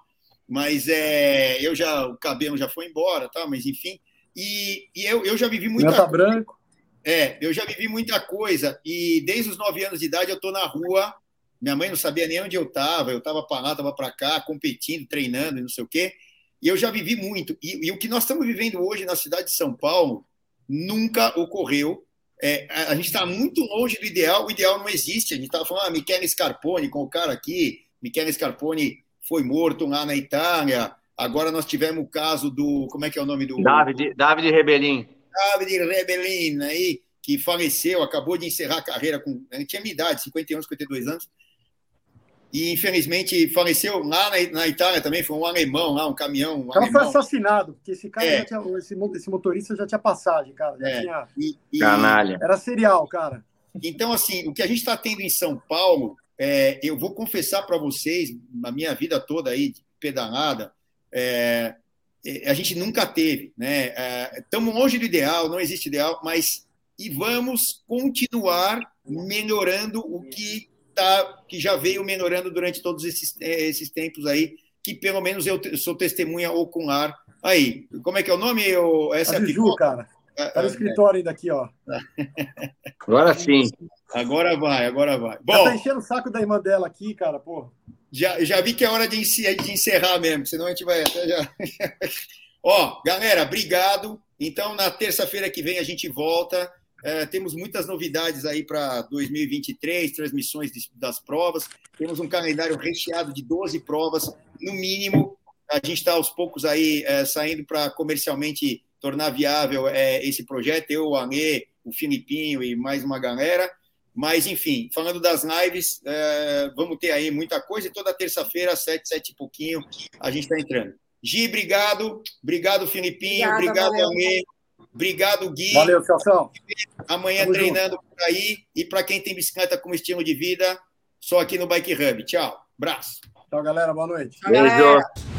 Mas é, eu já, o cabelo já foi embora, tal, mas enfim. E, e eu, eu já vivi muita tá branco. É, eu já vivi muita coisa e desde os nove anos de idade eu estou na rua. Minha mãe não sabia nem onde eu estava, eu estava para lá, estava para cá, competindo, treinando e não sei o quê. E eu já vivi muito. E, e, o que nós estamos vivendo hoje na cidade de São Paulo nunca ocorreu. É, a, a, gente está muito longe do ideal, o ideal não existe. A gente estava falando, ah, Michele Scarpone, com o cara aqui, Michele Scarpone foi morto lá na Itália. Agora nós tivemos o caso do. Como é que é o nome do. David, David Rebelin. David Rebelin, aí, que faleceu, acabou de encerrar a carreira com. Ele tinha minha idade, 51, 52 anos. E infelizmente faleceu lá na, na Itália também, foi um alemão lá, um caminhão. Um o cara foi assassinado, porque esse cara é. tinha, esse, esse, motorista já tinha passagem, cara. Já é. tinha... E, e... Canalha. Era serial, cara. Então, assim, o que a gente está tendo em São Paulo, é, eu vou confessar para vocês, na minha vida toda aí, de pedalada, é, a gente nunca teve, né? Estamos é, longe do ideal, não existe ideal, mas e vamos continuar melhorando o que tá, que já veio melhorando durante todos esses, é, esses tempos aí, que pelo menos eu sou testemunha ocular. Aí, como é que é o nome? Eu, essa a é cara. Tá no escritório ainda aqui, ó. Agora sim. Agora vai, agora vai. Bom, Ela tá enchendo o saco da irmã dela aqui, cara, pô. Já, já vi que é hora de, encerrar mesmo, senão a gente vai até já. Ó, galera, obrigado. Então, na terça-feira que vem a gente volta. É, temos muitas novidades aí para 2023, transmissões de, das provas. Temos um calendário recheado de 12 provas, no mínimo. A gente está aos poucos aí é, saindo para comercialmente tornar viável é, esse projeto. Eu, o Anê, o Filipinho e mais uma galera. Mas, enfim, falando das lives, é, vamos ter aí muita coisa e toda terça-feira, às sete, sete e pouquinho, a gente está entrando. Gi, obrigado. Obrigado, Filipinho. Obrigada, obrigado, Alê. Obrigado, Gui. Valeu, Celso. Amanhã Tamo treinando junto. por aí. E para quem tem bicicleta como estilo de vida, só aqui no Bike Hub. Tchau. Abraço. Tchau, galera. Boa noite. Beijo.